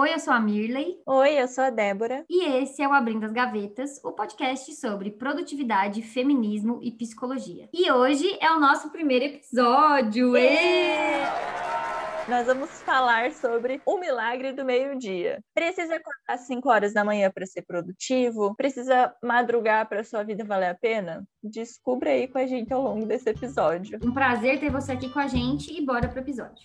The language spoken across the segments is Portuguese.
Oi, eu sou a Mirley. Oi, eu sou a Débora. E esse é o Abrindo as Gavetas, o podcast sobre produtividade, feminismo e psicologia. E hoje é o nosso primeiro episódio. Nós vamos falar sobre o milagre do meio-dia. Precisa acordar às 5 horas da manhã para ser produtivo? Precisa madrugar para sua vida valer a pena? Descubra aí com a gente ao longo desse episódio. Um prazer ter você aqui com a gente e bora pro episódio.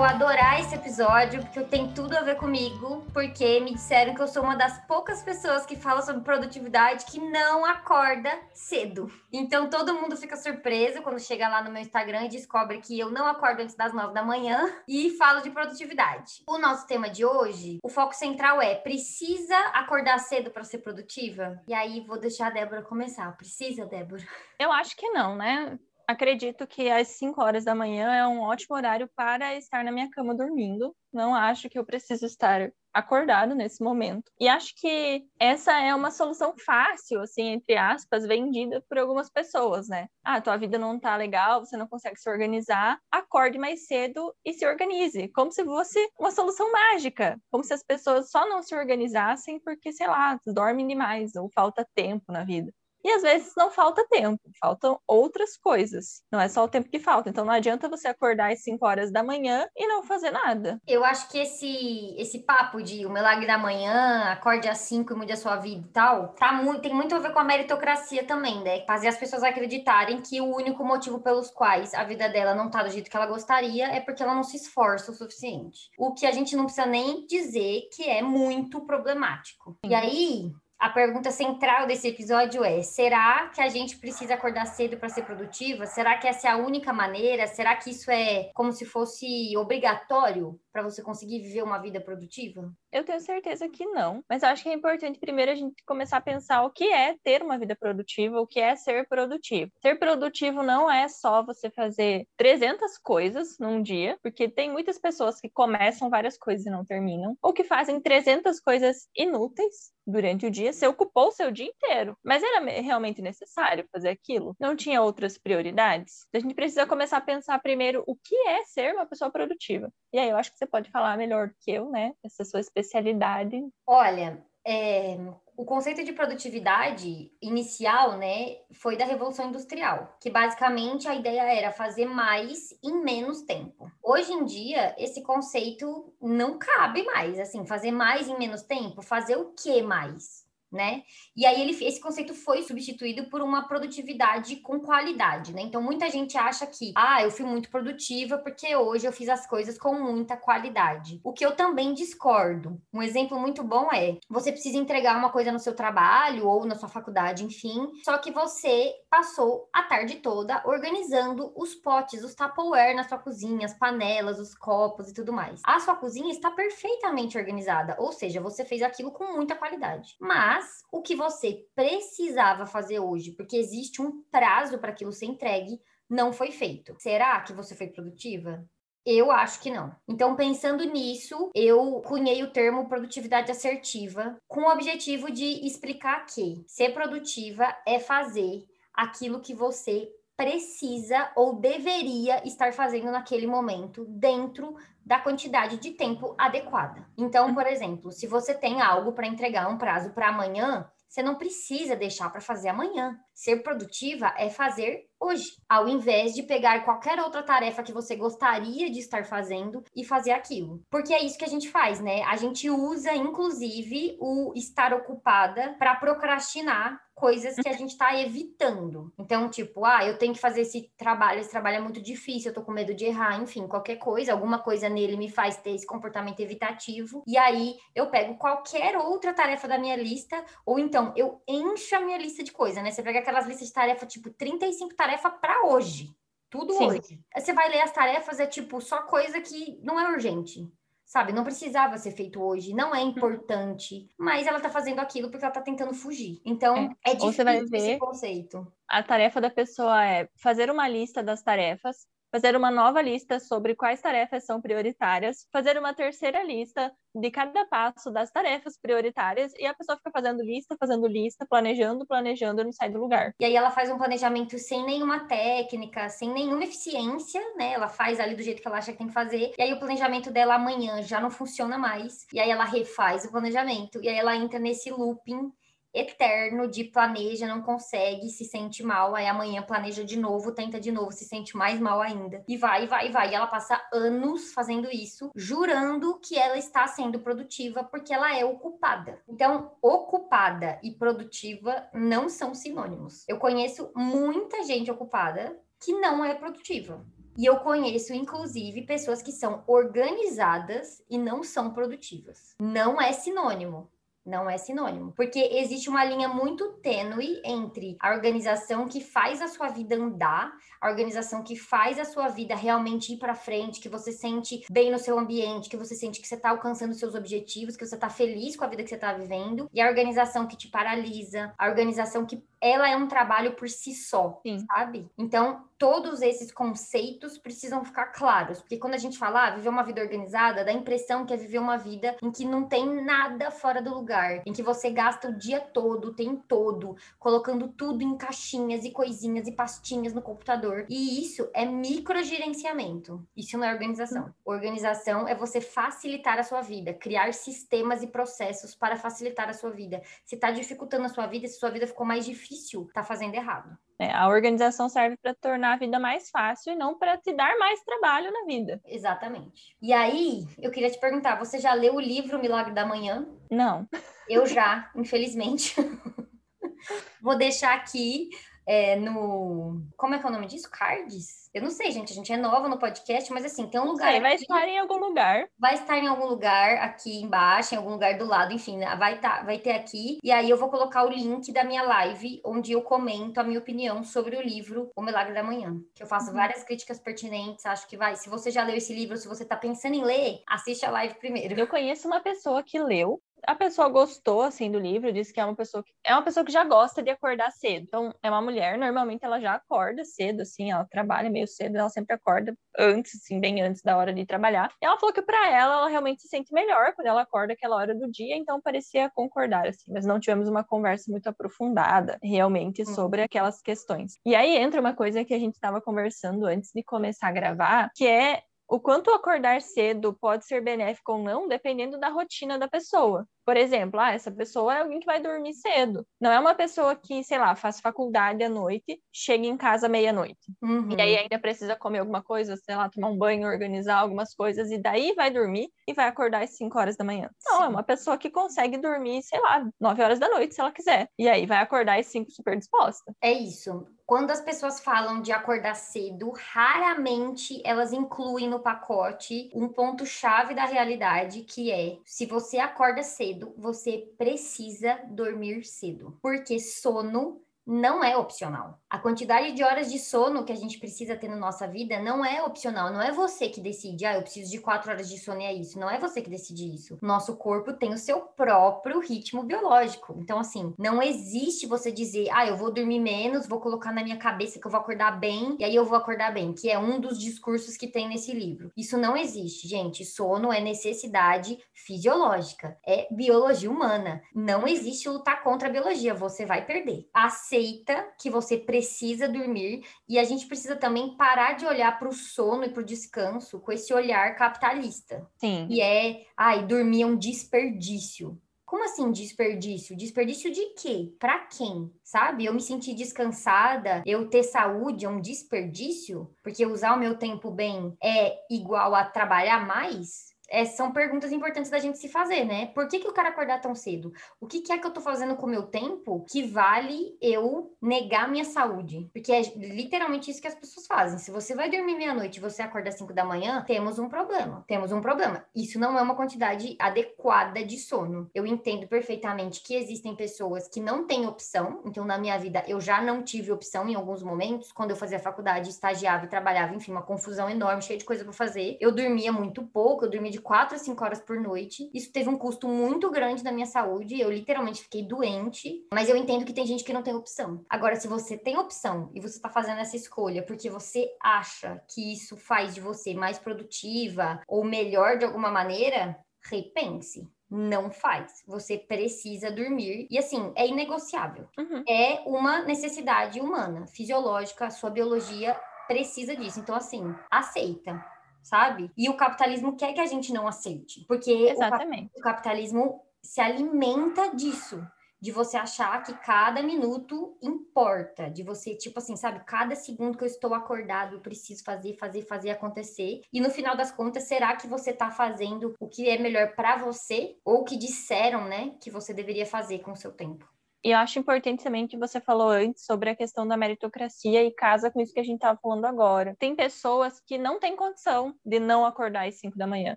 Vou adorar esse episódio, porque tem tudo a ver comigo, porque me disseram que eu sou uma das poucas pessoas que fala sobre produtividade que não acorda cedo. Então todo mundo fica surpreso quando chega lá no meu Instagram e descobre que eu não acordo antes das nove da manhã e falo de produtividade. O nosso tema de hoje, o foco central é: precisa acordar cedo para ser produtiva? E aí vou deixar a Débora começar. Precisa, Débora? Eu acho que não, né? Acredito que às 5 horas da manhã é um ótimo horário para estar na minha cama dormindo. Não acho que eu preciso estar acordado nesse momento. E acho que essa é uma solução fácil, assim, entre aspas, vendida por algumas pessoas, né? Ah, tua vida não tá legal, você não consegue se organizar, acorde mais cedo e se organize, como se fosse uma solução mágica, como se as pessoas só não se organizassem porque, sei lá, dormem demais ou falta tempo na vida. E às vezes não falta tempo, faltam outras coisas. Não é só o tempo que falta. Então não adianta você acordar às 5 horas da manhã e não fazer nada. Eu acho que esse esse papo de o milagre da manhã, acorde às 5 e mude a sua vida e tal, tá muito, tem muito a ver com a meritocracia também, né? Fazer as pessoas acreditarem que o único motivo pelos quais a vida dela não tá do jeito que ela gostaria é porque ela não se esforça o suficiente. O que a gente não precisa nem dizer que é muito problemático. Sim. E aí, a pergunta central desse episódio é: será que a gente precisa acordar cedo para ser produtiva? Será que essa é a única maneira? Será que isso é como se fosse obrigatório para você conseguir viver uma vida produtiva? Eu tenho certeza que não, mas acho que é importante primeiro a gente começar a pensar o que é ter uma vida produtiva, o que é ser produtivo. Ser produtivo não é só você fazer 300 coisas num dia, porque tem muitas pessoas que começam várias coisas e não terminam, ou que fazem 300 coisas inúteis durante o dia, você ocupou o seu dia inteiro. Mas era realmente necessário fazer aquilo? Não tinha outras prioridades? A gente precisa começar a pensar primeiro o que é ser uma pessoa produtiva. E aí eu acho que você pode falar melhor do que eu, né? Essa sua especialidade. Olha, é, o conceito de produtividade inicial, né, foi da Revolução Industrial, que basicamente a ideia era fazer mais em menos tempo. Hoje em dia, esse conceito não cabe mais, assim, fazer mais em menos tempo, fazer o que mais? Né? E aí ele, esse conceito foi substituído por uma produtividade com qualidade, né? Então muita gente acha que, ah, eu fui muito produtiva porque hoje eu fiz as coisas com muita qualidade. O que eu também discordo. Um exemplo muito bom é, você precisa entregar uma coisa no seu trabalho ou na sua faculdade, enfim, só que você passou a tarde toda organizando os potes, os Tupperware na sua cozinha, as panelas, os copos e tudo mais. A sua cozinha está perfeitamente organizada, ou seja, você fez aquilo com muita qualidade. Mas mas o que você precisava fazer hoje, porque existe um prazo para aquilo ser entregue, não foi feito. Será que você foi produtiva? Eu acho que não. Então, pensando nisso, eu cunhei o termo produtividade assertiva com o objetivo de explicar que ser produtiva é fazer aquilo que você precisa ou deveria estar fazendo naquele momento, dentro da quantidade de tempo adequada. Então, por exemplo, se você tem algo para entregar um prazo para amanhã, você não precisa deixar para fazer amanhã. Ser produtiva é fazer hoje, ao invés de pegar qualquer outra tarefa que você gostaria de estar fazendo e fazer aquilo. Porque é isso que a gente faz, né? A gente usa, inclusive, o estar ocupada para procrastinar coisas que a gente está evitando. Então, tipo, ah, eu tenho que fazer esse trabalho, esse trabalho é muito difícil, eu tô com medo de errar, enfim, qualquer coisa, alguma coisa nele me faz ter esse comportamento evitativo. E aí eu pego qualquer outra tarefa da minha lista, ou então eu encho a minha lista de coisa, né? Você pega aquelas listas de tarefa, tipo, 35 tarefas para hoje. Tudo Sim. hoje. Você vai ler as tarefas, é tipo só coisa que não é urgente sabe? Não precisava ser feito hoje, não é importante, mas ela tá fazendo aquilo porque ela tá tentando fugir. Então, é, é difícil você vai ver esse conceito. A tarefa da pessoa é fazer uma lista das tarefas, fazer uma nova lista sobre quais tarefas são prioritárias, fazer uma terceira lista de cada passo das tarefas prioritárias e a pessoa fica fazendo lista, fazendo lista, planejando, planejando e não sai do lugar. E aí ela faz um planejamento sem nenhuma técnica, sem nenhuma eficiência, né? Ela faz ali do jeito que ela acha que tem que fazer. E aí o planejamento dela amanhã já não funciona mais. E aí ela refaz o planejamento. E aí ela entra nesse looping eterno de planeja, não consegue, se sente mal, aí amanhã planeja de novo, tenta de novo, se sente mais mal ainda. E vai, vai, vai. E ela passa anos fazendo isso, jurando que ela está sendo produtiva porque ela é ocupada. Então, ocupada e produtiva não são sinônimos. Eu conheço muita gente ocupada que não é produtiva. E eu conheço, inclusive, pessoas que são organizadas e não são produtivas. Não é sinônimo. Não é sinônimo. Porque existe uma linha muito tênue entre a organização que faz a sua vida andar, a organização que faz a sua vida realmente ir para frente, que você sente bem no seu ambiente, que você sente que você está alcançando seus objetivos, que você está feliz com a vida que você está vivendo, e a organização que te paralisa, a organização que ela é um trabalho por si só, Sim. sabe? Então, todos esses conceitos precisam ficar claros, porque quando a gente fala ah, viver uma vida organizada, dá a impressão que é viver uma vida em que não tem nada fora do lugar, em que você gasta o dia todo, o tempo todo, colocando tudo em caixinhas e coisinhas e pastinhas no computador. E isso é microgerenciamento. Isso não é organização. Organização é você facilitar a sua vida, criar sistemas e processos para facilitar a sua vida. Se está dificultando a sua vida, se sua vida ficou mais difícil, está fazendo errado. É, a organização serve para tornar a vida mais fácil e não para te dar mais trabalho na vida. Exatamente. E aí, eu queria te perguntar: você já leu o livro Milagre da Manhã? Não. Eu já, infelizmente. Vou deixar aqui é, no. Como é que é o nome disso? Cards? Eu não sei, gente. A gente é nova no podcast, mas assim, tem um lugar. Sei, vai aqui, estar em algum lugar. Vai estar em algum lugar aqui embaixo, em algum lugar do lado, enfim, né? vai, tá, vai ter aqui. E aí eu vou colocar o link da minha live, onde eu comento a minha opinião sobre o livro O Milagre da Manhã. Que eu faço uhum. várias críticas pertinentes. Acho que vai. Se você já leu esse livro, se você tá pensando em ler, assiste a live primeiro. Eu conheço uma pessoa que leu a pessoa gostou assim do livro, disse que é uma pessoa que é uma pessoa que já gosta de acordar cedo. Então, é uma mulher, normalmente ela já acorda cedo assim, ela trabalha meio cedo, ela sempre acorda antes, assim, bem antes da hora de trabalhar. E ela falou que para ela ela realmente se sente melhor quando ela acorda aquela hora do dia, então parecia concordar assim, mas não tivemos uma conversa muito aprofundada realmente hum. sobre aquelas questões. E aí entra uma coisa que a gente estava conversando antes de começar a gravar, que é o quanto acordar cedo pode ser benéfico ou não, dependendo da rotina da pessoa. Por exemplo, ah, essa pessoa é alguém que vai dormir cedo. Não é uma pessoa que, sei lá, faz faculdade à noite, chega em casa meia-noite. Uhum. E aí ainda precisa comer alguma coisa, sei lá, tomar um banho, organizar algumas coisas, e daí vai dormir e vai acordar às 5 horas da manhã. Não, é Sim. é uma pessoa que consegue dormir, sei lá, 9 horas da noite, se ela quiser. E aí vai acordar às 5 super disposta. É isso. Quando as pessoas falam de acordar cedo, raramente elas incluem no pacote um ponto-chave da realidade, que é se você acorda cedo, você precisa dormir cedo. Porque sono não é opcional. A quantidade de horas de sono que a gente precisa ter na nossa vida não é opcional. Não é você que decide, ah, eu preciso de quatro horas de sono e é isso. Não é você que decide isso. Nosso corpo tem o seu próprio ritmo biológico. Então, assim, não existe você dizer, ah, eu vou dormir menos, vou colocar na minha cabeça que eu vou acordar bem e aí eu vou acordar bem, que é um dos discursos que tem nesse livro. Isso não existe, gente. Sono é necessidade fisiológica, é biologia humana. Não existe lutar contra a biologia, você vai perder. Aceita que você precisa precisa dormir e a gente precisa também parar de olhar para o sono e para o descanso com esse olhar capitalista. Sim. E é, ai, dormir é um desperdício. Como assim desperdício? Desperdício de quê? Para quem? Sabe? Eu me sentir descansada, eu ter saúde é um desperdício? Porque usar o meu tempo bem é igual a trabalhar mais? É, são perguntas importantes da gente se fazer, né? Por que, que eu quero acordar tão cedo? O que, que é que eu tô fazendo com o meu tempo que vale eu negar minha saúde? Porque é literalmente isso que as pessoas fazem. Se você vai dormir meia-noite e você acorda às 5 da manhã, temos um problema. Temos um problema. Isso não é uma quantidade adequada de sono. Eu entendo perfeitamente que existem pessoas que não têm opção. Então, na minha vida, eu já não tive opção em alguns momentos. Quando eu fazia faculdade, estagiava e trabalhava, enfim, uma confusão enorme, cheia de coisa para fazer. Eu dormia muito pouco, eu dormia de de 4 a 5 horas por noite. Isso teve um custo muito grande na minha saúde. Eu literalmente fiquei doente. Mas eu entendo que tem gente que não tem opção. Agora, se você tem opção e você está fazendo essa escolha porque você acha que isso faz de você mais produtiva ou melhor de alguma maneira, repense não faz. Você precisa dormir. E assim, é inegociável. Uhum. É uma necessidade humana, fisiológica, sua biologia precisa disso. Então, assim, aceita. Sabe? E o capitalismo quer que a gente não aceite. Porque Exatamente. o capitalismo se alimenta disso de você achar que cada minuto importa, de você, tipo assim, sabe, cada segundo que eu estou acordado, eu preciso fazer, fazer, fazer acontecer. E no final das contas, será que você está fazendo o que é melhor para você ou o que disseram, né, que você deveria fazer com o seu tempo? E eu acho importante também que você falou antes sobre a questão da meritocracia e casa com isso que a gente estava falando agora. Tem pessoas que não têm condição de não acordar às 5 da manhã.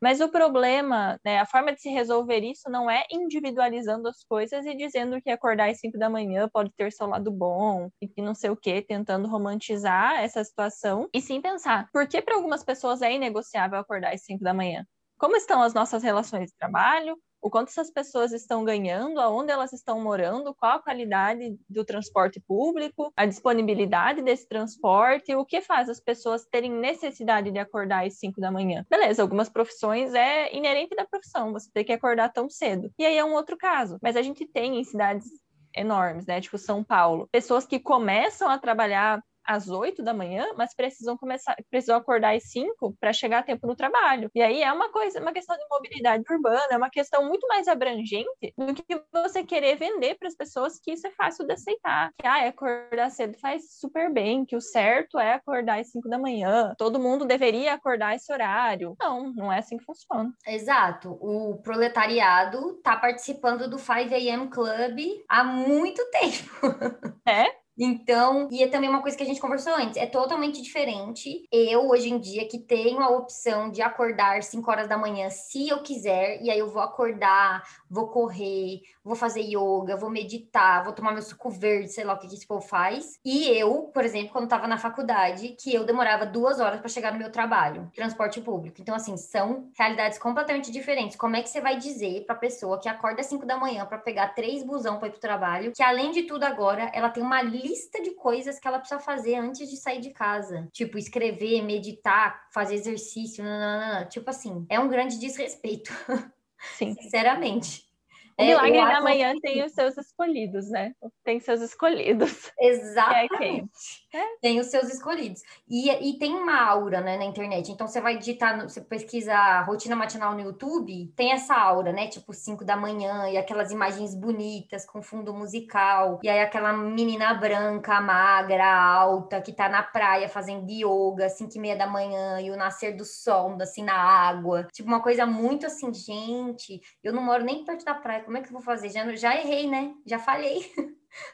Mas o problema, né, a forma de se resolver isso não é individualizando as coisas e dizendo que acordar às 5 da manhã pode ter seu lado bom e que não sei o que, tentando romantizar essa situação. E sim pensar, por que para algumas pessoas é inegociável acordar às 5 da manhã? Como estão as nossas relações de trabalho? O quanto essas pessoas estão ganhando, aonde elas estão morando, qual a qualidade do transporte público, a disponibilidade desse transporte, o que faz as pessoas terem necessidade de acordar às 5 da manhã. Beleza, algumas profissões é inerente da profissão, você tem que acordar tão cedo. E aí é um outro caso. Mas a gente tem em cidades enormes, né? Tipo São Paulo, pessoas que começam a trabalhar às 8 da manhã, mas precisam começar, precisam acordar às 5 para chegar a tempo no trabalho. E aí é uma coisa, uma questão de mobilidade urbana, é uma questão muito mais abrangente do que você querer vender para as pessoas que isso é fácil de aceitar. Que ah, acordar cedo faz super bem, que o certo é acordar às 5 da manhã, todo mundo deveria acordar esse horário. Não, não é assim que funciona. Exato. O proletariado está participando do 5 AM Club há muito tempo. É? Então, e é também uma coisa que a gente conversou antes, é totalmente diferente. Eu, hoje em dia, que tenho a opção de acordar 5 horas da manhã, se eu quiser, e aí eu vou acordar, vou correr, vou fazer yoga, vou meditar, vou tomar meu suco verde, sei lá o que esse povo faz. E eu, por exemplo, quando estava na faculdade, que eu demorava duas horas para chegar no meu trabalho, transporte público. Então, assim, são realidades completamente diferentes. Como é que você vai dizer para pessoa que acorda às 5 da manhã para pegar três busão para ir pro trabalho, que além de tudo agora, ela tem uma lista lista de coisas que ela precisa fazer antes de sair de casa. Tipo, escrever, meditar, fazer exercício, tipo assim, é um grande desrespeito. Sim. Sinceramente. O milagre é, da manhã tem os seus escolhidos, né? Tem seus escolhidos. Exatamente. É tem os seus escolhidos. E, e tem uma aura, né, na internet. Então, você vai digitar, você pesquisa rotina matinal no YouTube, tem essa aura, né? Tipo, 5 da manhã, e aquelas imagens bonitas com fundo musical. E aí, aquela menina branca, magra, alta, que tá na praia fazendo yoga, 5 e meia da manhã, e o nascer do sol, assim, na água. Tipo, uma coisa muito assim, gente, eu não moro nem perto da praia como é que eu vou fazer? Já, já errei, né? Já falhei.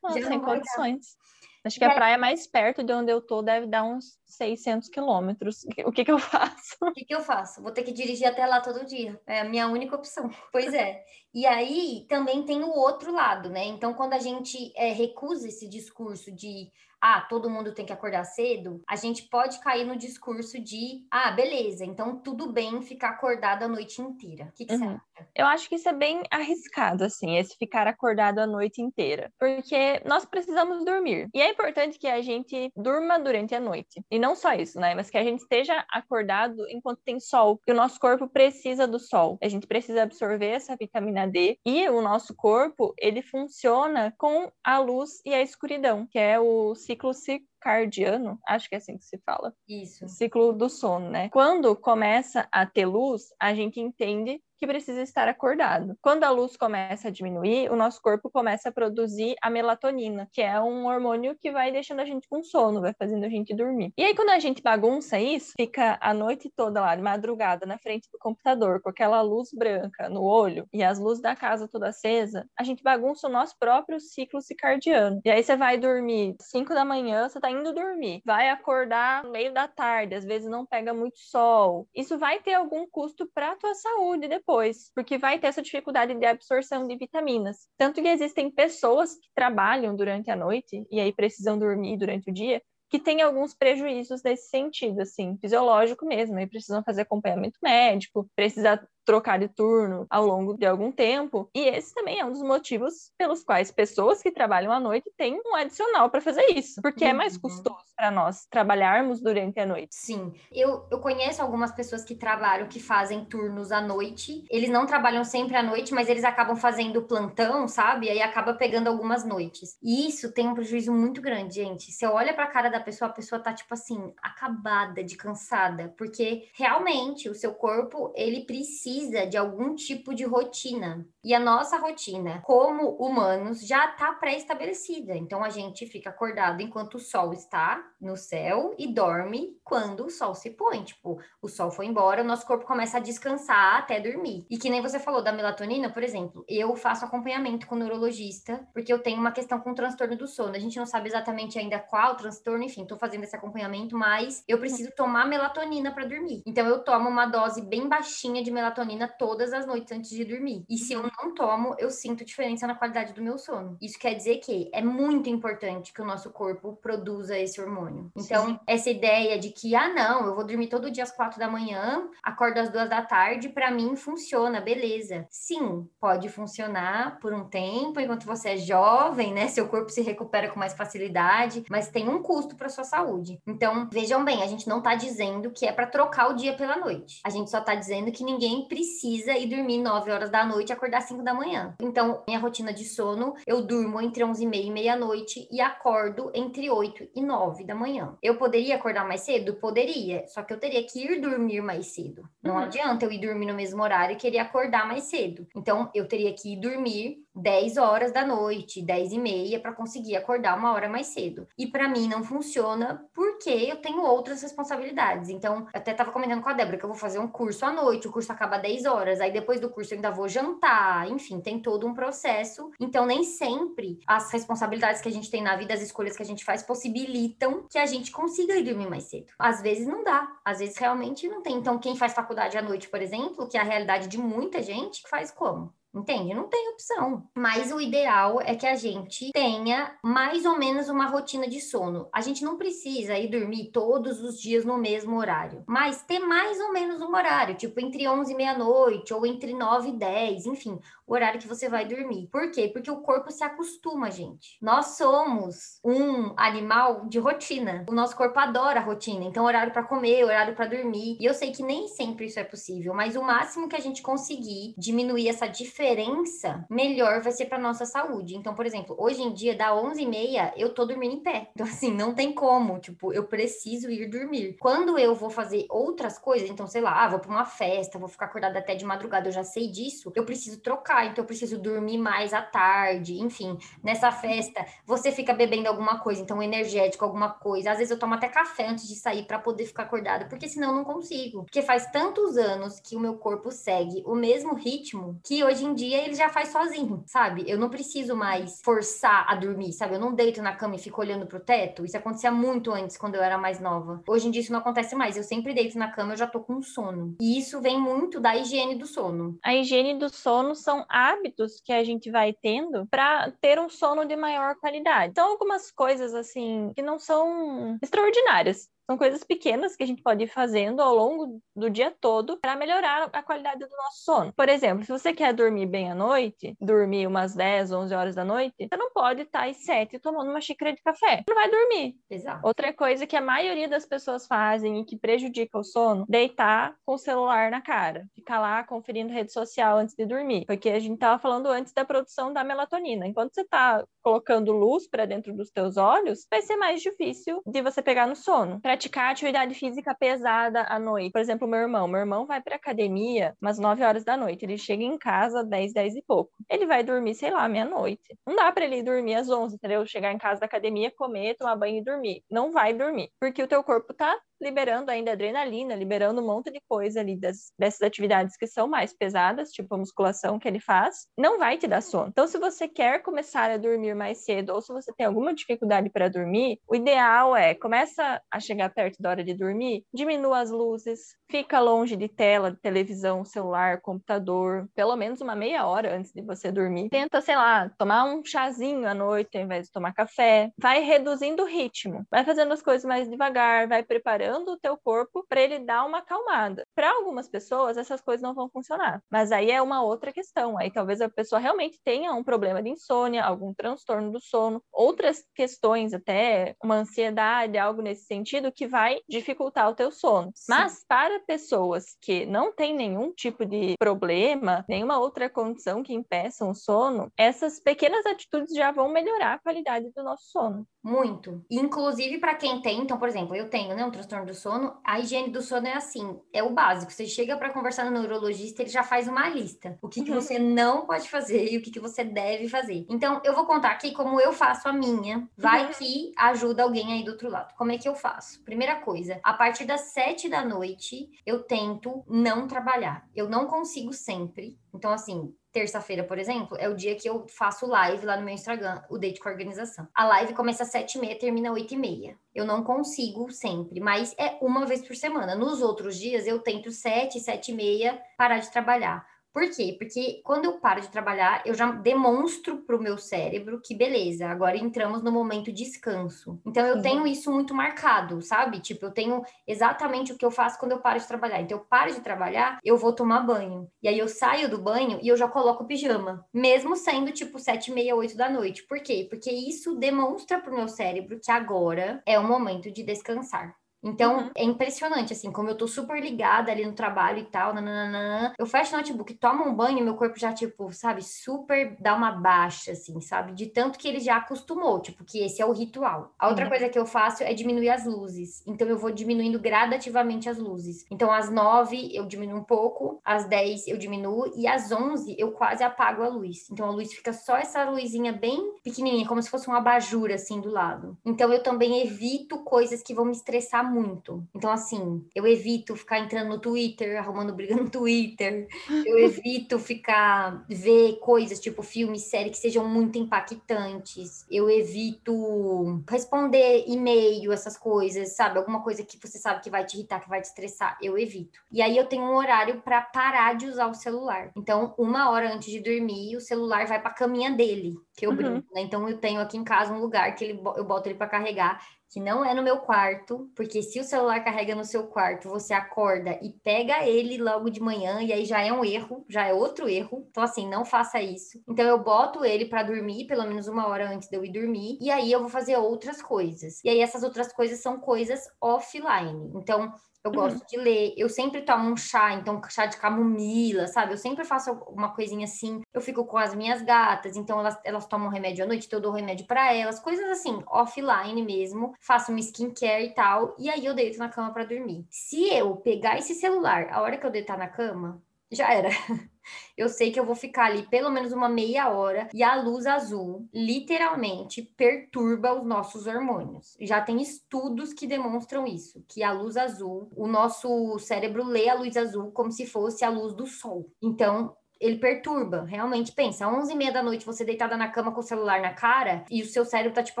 Não, já sem condições. Acho que a praia mais perto de onde eu tô deve dar uns 600 quilômetros. O que que eu faço? O que que eu faço? Vou ter que dirigir até lá todo dia. É a minha única opção. Pois é. E aí também tem o outro lado, né? Então, quando a gente é, recusa esse discurso de ah, todo mundo tem que acordar cedo, a gente pode cair no discurso de, ah, beleza, então tudo bem ficar acordado a noite inteira. O que, que uhum. você acha? Eu acho que isso é bem arriscado, assim, esse ficar acordado a noite inteira, porque nós precisamos dormir. E é importante que a gente durma durante a noite. E não só isso, né? Mas que a gente esteja acordado enquanto tem sol, porque o nosso corpo precisa do sol. A gente precisa absorver essa vitamina D e o nosso corpo, ele funciona com a luz e a escuridão, que é o ciclo circadiano, acho que é assim que se fala. Isso. Ciclo do sono, né? Quando começa a ter luz, a gente entende que precisa estar acordado. Quando a luz começa a diminuir, o nosso corpo começa a produzir a melatonina, que é um hormônio que vai deixando a gente com sono, vai fazendo a gente dormir. E aí, quando a gente bagunça isso, fica a noite toda lá, de madrugada, na frente do computador, com aquela luz branca no olho e as luzes da casa toda acesa, a gente bagunça o nosso próprio ciclo circadiano. E aí você vai dormir 5 da manhã, você tá indo dormir, vai acordar no meio da tarde, às vezes não pega muito sol. Isso vai ter algum custo para tua saúde depois depois, porque vai ter essa dificuldade de absorção de vitaminas. Tanto que existem pessoas que trabalham durante a noite e aí precisam dormir durante o dia, que têm alguns prejuízos nesse sentido, assim, fisiológico mesmo, e precisam fazer acompanhamento médico, precisa trocar de turno ao longo de algum tempo. E esse também é um dos motivos pelos quais pessoas que trabalham à noite têm um adicional para fazer isso, porque uhum. é mais uhum. custoso para nós trabalharmos durante a noite. Sim, eu, eu conheço algumas pessoas que trabalham, que fazem turnos à noite. Eles não trabalham sempre à noite, mas eles acabam fazendo plantão, sabe? E aí acaba pegando algumas noites. E isso tem um prejuízo muito grande, gente. Você olha para a cara da pessoa, a pessoa tá tipo assim, acabada de cansada, porque realmente o seu corpo, ele precisa precisa de algum tipo de rotina. E a nossa rotina, como humanos, já está pré-estabelecida. Então a gente fica acordado enquanto o sol está no céu e dorme quando o sol se põe. Tipo, o sol foi embora, o nosso corpo começa a descansar até dormir. E que nem você falou da melatonina, por exemplo, eu faço acompanhamento com o neurologista, porque eu tenho uma questão com transtorno do sono. A gente não sabe exatamente ainda qual transtorno, enfim, tô fazendo esse acompanhamento, mas eu preciso tomar melatonina para dormir. Então eu tomo uma dose bem baixinha de melatonina melatonina todas as noites antes de dormir. E se eu uhum. não tomo, eu sinto diferença na qualidade do meu sono. Isso quer dizer que é muito importante que o nosso corpo produza esse hormônio. Então, Sim. essa ideia de que, ah, não, eu vou dormir todo dia às quatro da manhã, acordo às duas da tarde, para mim funciona, beleza. Sim, pode funcionar por um tempo, enquanto você é jovem, né? Seu corpo se recupera com mais facilidade, mas tem um custo para sua saúde. Então, vejam bem, a gente não tá dizendo que é para trocar o dia pela noite. A gente só tá dizendo que ninguém precisa ir dormir 9 horas da noite e acordar 5 da manhã. Então, minha rotina de sono, eu durmo entre 11 e meia e meia-noite e acordo entre 8 e 9 da manhã. Eu poderia acordar mais cedo? Poderia, só que eu teria que ir dormir mais cedo. Não uhum. adianta eu ir dormir no mesmo horário e querer acordar mais cedo. Então, eu teria que ir dormir 10 horas da noite, 10 e meia, para conseguir acordar uma hora mais cedo. E para mim não funciona porque eu tenho outras responsabilidades. Então, eu até estava comentando com a Débora que eu vou fazer um curso à noite, o curso acaba 10 horas, aí depois do curso eu ainda vou jantar, enfim, tem todo um processo. Então, nem sempre as responsabilidades que a gente tem na vida, as escolhas que a gente faz, possibilitam que a gente consiga ir dormir mais cedo. Às vezes não dá, às vezes realmente não tem. Então, quem faz faculdade à noite, por exemplo, que é a realidade de muita gente, faz como? Entende? Não tem opção. Mas o ideal é que a gente tenha mais ou menos uma rotina de sono. A gente não precisa ir dormir todos os dias no mesmo horário, mas ter mais ou menos um horário, tipo entre 11 e meia-noite ou entre 9 e 10, enfim, o horário que você vai dormir. Por quê? Porque o corpo se acostuma, gente. Nós somos um animal de rotina. O nosso corpo adora a rotina. Então, horário para comer, horário para dormir. E eu sei que nem sempre isso é possível, mas o máximo que a gente conseguir diminuir essa diferença, melhor vai ser para nossa saúde. Então, por exemplo, hoje em dia, da 11h30, eu tô dormindo em pé. Então, assim, não tem como. Tipo, eu preciso ir dormir. Quando eu vou fazer outras coisas, então, sei lá, ah, vou para uma festa, vou ficar acordada até de madrugada, eu já sei disso, eu preciso trocar então eu preciso dormir mais à tarde, enfim, nessa festa você fica bebendo alguma coisa, então energético, alguma coisa. Às vezes eu tomo até café antes de sair para poder ficar acordada, porque senão eu não consigo. Porque faz tantos anos que o meu corpo segue o mesmo ritmo que hoje em dia ele já faz sozinho, sabe? Eu não preciso mais forçar a dormir, sabe? Eu não deito na cama e fico olhando pro teto. Isso acontecia muito antes, quando eu era mais nova. Hoje em dia isso não acontece mais. Eu sempre deito na cama, eu já tô com sono. E isso vem muito da higiene do sono. A higiene do sono são hábitos que a gente vai tendo para ter um sono de maior qualidade. São algumas coisas assim que não são extraordinárias, são coisas pequenas que a gente pode ir fazendo ao longo do dia todo para melhorar a qualidade do nosso sono. Por exemplo, se você quer dormir bem à noite, dormir umas 10, 11 horas da noite, você não pode estar às 7 tomando uma xícara de café. Você não vai dormir. Exato. Outra coisa que a maioria das pessoas fazem e que prejudica o sono, deitar com o celular na cara, ficar lá conferindo rede social antes de dormir, porque a gente estava falando antes da produção da melatonina. Enquanto você está colocando luz para dentro dos teus olhos, vai ser mais difícil de você pegar no sono praticar atividade física pesada à noite. Por exemplo, meu irmão. Meu irmão vai para academia umas 9 horas da noite. Ele chega em casa 10, 10 e pouco. Ele vai dormir, sei lá, meia-noite. Não dá para ele dormir às 11, entendeu? Chegar em casa da academia, comer, tomar banho e dormir. Não vai dormir, porque o teu corpo tá liberando ainda adrenalina, liberando um monte de coisa ali das, dessas atividades que são mais pesadas, tipo a musculação que ele faz, não vai te dar sono. Então, se você quer começar a dormir mais cedo ou se você tem alguma dificuldade para dormir, o ideal é começa a chegar perto da hora de dormir, diminua as luzes, fica longe de tela, de televisão, celular, computador, pelo menos uma meia hora antes de você dormir. Tenta, sei lá, tomar um chazinho à noite ao invés de tomar café. Vai reduzindo o ritmo, vai fazendo as coisas mais devagar, vai preparando o teu corpo para ele dar uma acalmada. Para algumas pessoas, essas coisas não vão funcionar, mas aí é uma outra questão. Aí talvez a pessoa realmente tenha um problema de insônia, algum transtorno do sono, outras questões, até uma ansiedade, algo nesse sentido, que vai dificultar o teu sono. Sim. Mas para pessoas que não têm nenhum tipo de problema, nenhuma outra condição que impeçam o sono, essas pequenas atitudes já vão melhorar a qualidade do nosso sono. Muito. Inclusive para quem tem, então, por exemplo, eu tenho, né, um transtorno do sono, a higiene do sono é assim, é o básico. Você chega para conversar no neurologista, ele já faz uma lista. O que, uhum. que você não pode fazer e o que, que você deve fazer. Então, eu vou contar aqui como eu faço a minha. Vai uhum. que ajuda alguém aí do outro lado. Como é que eu faço? Primeira coisa, a partir das sete da noite, eu tento não trabalhar. Eu não consigo sempre. Então, assim, terça-feira, por exemplo, é o dia que eu faço live lá no meu Instagram, o Date com a Organização. A live começa às sete e meia, termina às oito e meia. Eu não consigo sempre, mas é uma vez por semana. Nos outros dias, eu tento sete, sete e meia parar de trabalhar. Por quê? Porque quando eu paro de trabalhar, eu já demonstro para o meu cérebro que beleza, agora entramos no momento de descanso. Então eu tenho isso muito marcado, sabe? Tipo, eu tenho exatamente o que eu faço quando eu paro de trabalhar. Então eu paro de trabalhar, eu vou tomar banho. E aí eu saio do banho e eu já coloco o pijama, mesmo sendo tipo sete e meia, oito da noite. Por quê? Porque isso demonstra para o meu cérebro que agora é o momento de descansar. Então, uhum. é impressionante, assim, como eu tô super ligada ali no trabalho e tal, nananana, eu fecho o notebook, tomo um banho, meu corpo já, tipo, sabe, super dá uma baixa, assim, sabe? De tanto que ele já acostumou, tipo, que esse é o ritual. A outra uhum. coisa que eu faço é diminuir as luzes. Então, eu vou diminuindo gradativamente as luzes. Então, às nove eu diminuo um pouco, às dez eu diminuo, e às onze eu quase apago a luz. Então, a luz fica só essa luzinha bem pequenininha, como se fosse um abajur, assim, do lado. Então, eu também evito coisas que vão me estressar muito. Então, assim, eu evito ficar entrando no Twitter, arrumando briga no Twitter. Eu evito ficar ver coisas tipo filmes, séries que sejam muito impactantes. Eu evito responder e-mail, essas coisas, sabe? Alguma coisa que você sabe que vai te irritar, que vai te estressar, eu evito. E aí eu tenho um horário para parar de usar o celular. Então, uma hora antes de dormir, o celular vai para a caminha dele, que eu uhum. brinco, né? Então eu tenho aqui em casa um lugar que ele, eu boto ele para carregar que não é no meu quarto, porque se o celular carrega no seu quarto, você acorda e pega ele logo de manhã, e aí já é um erro, já é outro erro. Então, assim, não faça isso. Então, eu boto ele para dormir, pelo menos uma hora antes de eu ir dormir, e aí eu vou fazer outras coisas. E aí, essas outras coisas são coisas offline. Então, eu gosto uhum. de ler. Eu sempre tomo um chá, então chá de camomila, sabe? Eu sempre faço uma coisinha assim. Eu fico com as minhas gatas, então elas, elas tomam remédio à noite, então eu dou remédio para elas. Coisas assim, offline mesmo. Faço uma skincare e tal. E aí eu deito na cama para dormir. Se eu pegar esse celular a hora que eu deitar na cama, já era. Eu sei que eu vou ficar ali pelo menos uma meia hora e a luz azul literalmente perturba os nossos hormônios. Já tem estudos que demonstram isso, que a luz azul, o nosso cérebro lê a luz azul como se fosse a luz do sol. Então, ele perturba, realmente. Pensa, 11 e meia da noite, você deitada na cama com o celular na cara e o seu cérebro tá tipo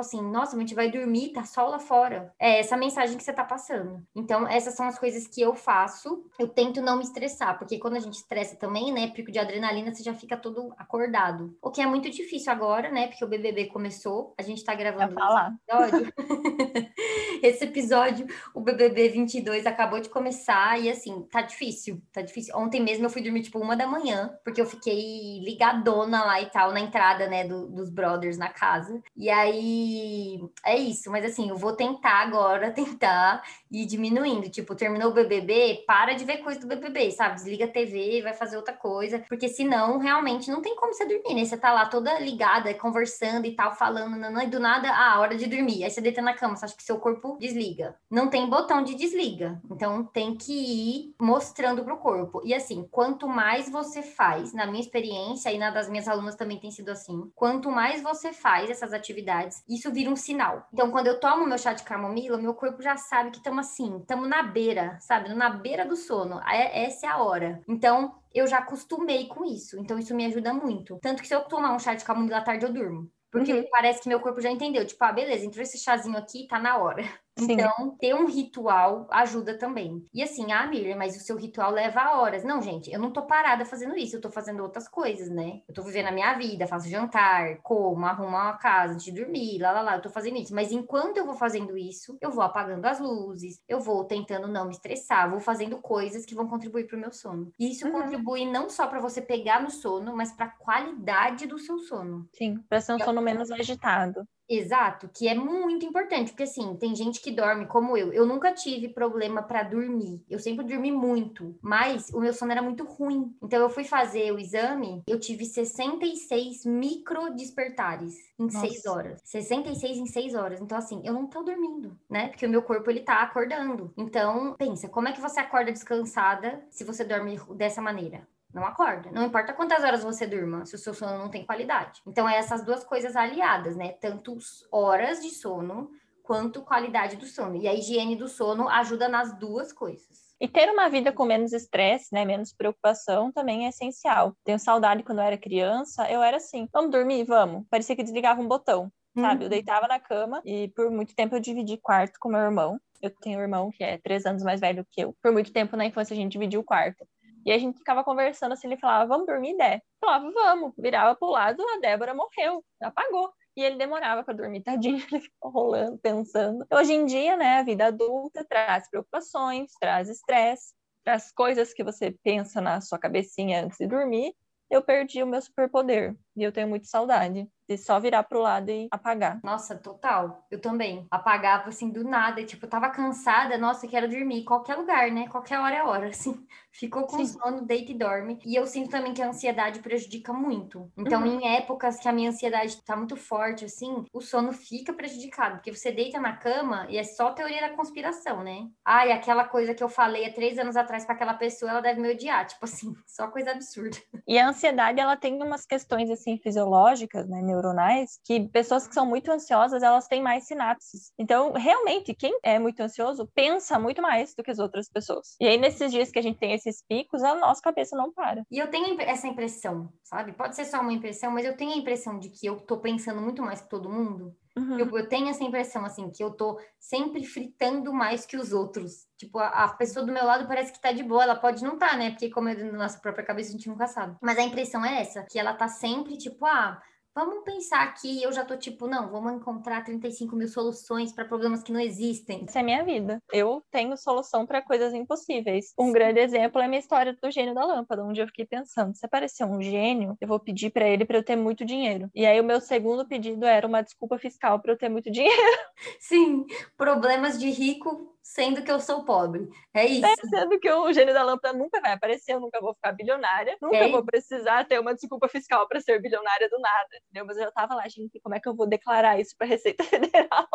assim, nossa, a gente vai dormir, tá sol lá fora. É essa mensagem que você tá passando. Então, essas são as coisas que eu faço. Eu tento não me estressar, porque quando a gente estressa também, né, pico de adrenalina, você já fica todo acordado. O que é muito difícil agora, né, porque o BBB começou, a gente tá gravando esse episódio. esse episódio, o BBB 22 acabou de começar e assim, tá difícil, tá difícil. Ontem mesmo eu fui dormir tipo uma da manhã, porque eu fiquei ligadona lá e tal, na entrada, né, do, dos brothers na casa. E aí, é isso. Mas assim, eu vou tentar agora, tentar ir diminuindo. Tipo, terminou o BBB, para de ver coisa do BBB, sabe? Desliga a TV, vai fazer outra coisa. Porque senão, realmente, não tem como você dormir, né? Você tá lá toda ligada, conversando e tal, falando, e do nada, ah, hora de dormir. Aí você deita na cama, você acha que seu corpo desliga. Não tem botão de desliga. Então, tem que ir mostrando pro corpo. E assim, quanto mais você faz, faz, na minha experiência e na das minhas alunas também tem sido assim, quanto mais você faz essas atividades, isso vira um sinal. Então, quando eu tomo meu chá de camomila, meu corpo já sabe que estamos assim, estamos na beira, sabe? Na beira do sono. É, essa é a hora. Então, eu já acostumei com isso. Então, isso me ajuda muito. Tanto que se eu tomar um chá de camomila à tarde, eu durmo. Porque uhum. parece que meu corpo já entendeu. Tipo, ah, beleza, entrou esse chazinho aqui, tá na hora. Sim. Então, ter um ritual ajuda também. E assim, ah, Miriam, mas o seu ritual leva horas. Não, gente, eu não tô parada fazendo isso, eu tô fazendo outras coisas, né? Eu tô vivendo a minha vida, faço jantar, como, arrumo uma casa antes de dormir, lá, lá, lá, eu tô fazendo isso. Mas enquanto eu vou fazendo isso, eu vou apagando as luzes, eu vou tentando não me estressar, vou fazendo coisas que vão contribuir pro meu sono. E isso uhum. contribui não só para você pegar no sono, mas para a qualidade do seu sono. Sim, para ser um sono menos agitado. Exato, que é muito importante, porque assim, tem gente que dorme como eu. Eu nunca tive problema para dormir. Eu sempre dormi muito, mas o meu sono era muito ruim. Então eu fui fazer o exame, eu tive 66 micro despertares em 6 horas. 66 em 6 horas. Então assim, eu não tô dormindo, né? Porque o meu corpo ele tá acordando. Então, pensa, como é que você acorda descansada se você dorme dessa maneira? Não acorda. Não importa quantas horas você durma, se o seu sono não tem qualidade. Então, é essas duas coisas aliadas, né? Tanto horas de sono quanto qualidade do sono. E a higiene do sono ajuda nas duas coisas. E ter uma vida com menos estresse, né, menos preocupação também é essencial. Tenho saudade quando eu era criança, eu era assim, vamos dormir, vamos. Parecia que desligava um botão, sabe? Eu uhum. deitava na cama e por muito tempo eu dividi quarto com meu irmão. Eu tenho um irmão que é três anos mais velho que eu. Por muito tempo na infância a gente dividiu o quarto. E a gente ficava conversando assim, ele falava, vamos dormir, Dé? Falava, vamos. Virava pro lado, a Débora morreu, apagou. E ele demorava para dormir, tadinho, ele ficou rolando, pensando. Hoje em dia, né, a vida adulta traz preocupações, traz estresse, traz coisas que você pensa na sua cabecinha antes de dormir. Eu perdi o meu superpoder e eu tenho muita saudade de só virar pro lado e apagar. Nossa, total. Eu também. Apagava assim do nada, tipo, eu tava cansada, nossa, quero dormir, qualquer lugar, né? Qualquer hora é hora, assim. Ficou com Sim. sono, deita e dorme. E eu sinto também que a ansiedade prejudica muito. Então, uhum. em épocas que a minha ansiedade tá muito forte, assim, o sono fica prejudicado, porque você deita na cama e é só teoria da conspiração, né? Ai, aquela coisa que eu falei há três anos atrás para aquela pessoa, ela deve me odiar. Tipo assim, só coisa absurda. E a ansiedade, ela tem umas questões, assim, fisiológicas, né? neuronais, que pessoas que são muito ansiosas, elas têm mais sinapses. Então, realmente, quem é muito ansioso pensa muito mais do que as outras pessoas. E aí, nesses dias que a gente tem esses picos, a nossa cabeça não para. E eu tenho essa impressão, sabe? Pode ser só uma impressão, mas eu tenho a impressão de que eu tô pensando muito mais que todo mundo. Uhum. Eu, eu, tenho essa impressão, assim, que eu tô sempre fritando mais que os outros. Tipo, a, a, pessoa do meu lado parece que tá de boa, ela pode não tá, né? Porque como é da nossa própria cabeça, a gente nunca sabe. Mas a impressão é essa, que ela tá sempre, tipo, ah, Vamos pensar aqui, eu já tô tipo, não, vamos encontrar 35 mil soluções para problemas que não existem. Essa é minha vida. Eu tenho solução para coisas impossíveis. Um grande exemplo é a minha história do gênio da lâmpada, onde eu fiquei pensando, se aparecer um gênio, eu vou pedir para ele para eu ter muito dinheiro. E aí o meu segundo pedido era uma desculpa fiscal para eu ter muito dinheiro. Sim, problemas de rico sendo que eu sou pobre. É isso. É, sendo que o gênio da lâmpada nunca vai aparecer, eu nunca vou ficar bilionária, nunca é. vou precisar ter uma desculpa fiscal para ser bilionária do nada, entendeu? Mas eu já tava lá, gente, como é que eu vou declarar isso para Receita Federal?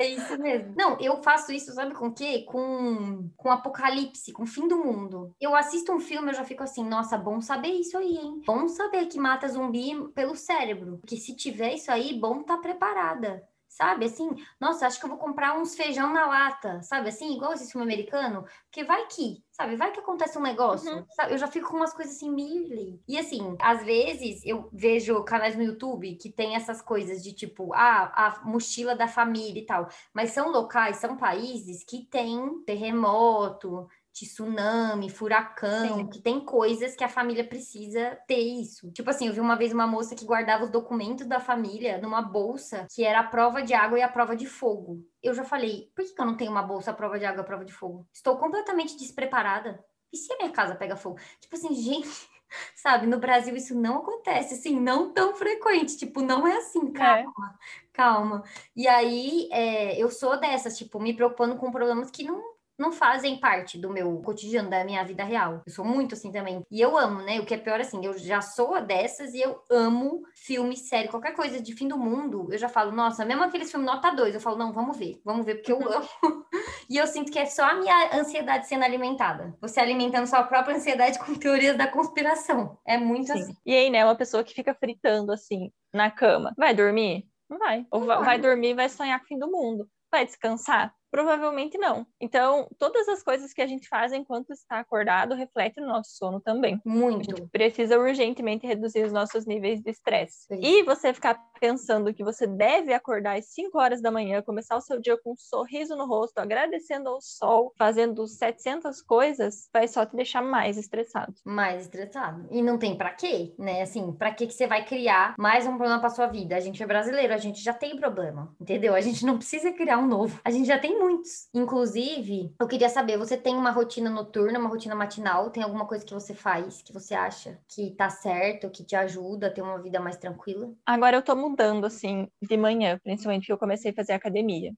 É isso mesmo. Não, eu faço isso, sabe com o quê? Com, com apocalipse, com fim do mundo. Eu assisto um filme, eu já fico assim, nossa, bom saber isso aí, hein? Bom saber que mata zumbi pelo cérebro. Porque se tiver isso aí, bom tá preparada sabe? Assim, nossa, acho que eu vou comprar uns feijão na lata, sabe? Assim, igual esse filme americano, porque vai que, sabe? Vai que acontece um negócio, uhum. Eu já fico com umas coisas assim, Mirley. E assim, às vezes eu vejo canais no YouTube que tem essas coisas de tipo, ah, a mochila da família e tal, mas são locais, são países que tem terremoto, tsunami, furacão, Sim. que tem coisas que a família precisa ter isso. Tipo assim, eu vi uma vez uma moça que guardava os documentos da família numa bolsa que era a prova de água e a prova de fogo. Eu já falei, por que, que eu não tenho uma bolsa a prova de água e a prova de fogo? Estou completamente despreparada. E se a minha casa pega fogo? Tipo assim, gente, sabe, no Brasil isso não acontece, assim, não tão frequente, tipo, não é assim, é. calma, é. calma. E aí, é, eu sou dessas, tipo, me preocupando com problemas que não não fazem parte do meu cotidiano, da minha vida real. Eu sou muito assim também. E eu amo, né? O que é pior assim, eu já sou dessas e eu amo filme, série, qualquer coisa de fim do mundo. Eu já falo, nossa, mesmo aqueles filmes nota 2, eu falo, não, vamos ver, vamos ver, porque eu amo. e eu sinto que é só a minha ansiedade sendo alimentada. Você alimentando sua própria ansiedade com teorias da conspiração. É muito Sim. assim. E aí, né, uma pessoa que fica fritando assim na cama, vai dormir? Não vai. Ou vai, vai dormir e vai sonhar com o fim do mundo. Vai descansar? Provavelmente não. Então, todas as coisas que a gente faz enquanto está acordado refletem no nosso sono também. Muito. A gente precisa urgentemente reduzir os nossos níveis de estresse. E você ficar pensando que você deve acordar às 5 horas da manhã, começar o seu dia com um sorriso no rosto, agradecendo ao sol, fazendo 700 coisas, vai só te deixar mais estressado. Mais estressado. E não tem para quê, né? Assim, para que que você vai criar mais um problema para sua vida? A gente é brasileiro, a gente já tem problema, entendeu? A gente não precisa criar um novo. A gente já tem muitos. Inclusive, eu queria saber, você tem uma rotina noturna, uma rotina matinal? Tem alguma coisa que você faz que você acha que tá certo, que te ajuda a ter uma vida mais tranquila? Agora eu tô mudando assim de manhã, principalmente porque eu comecei a fazer academia.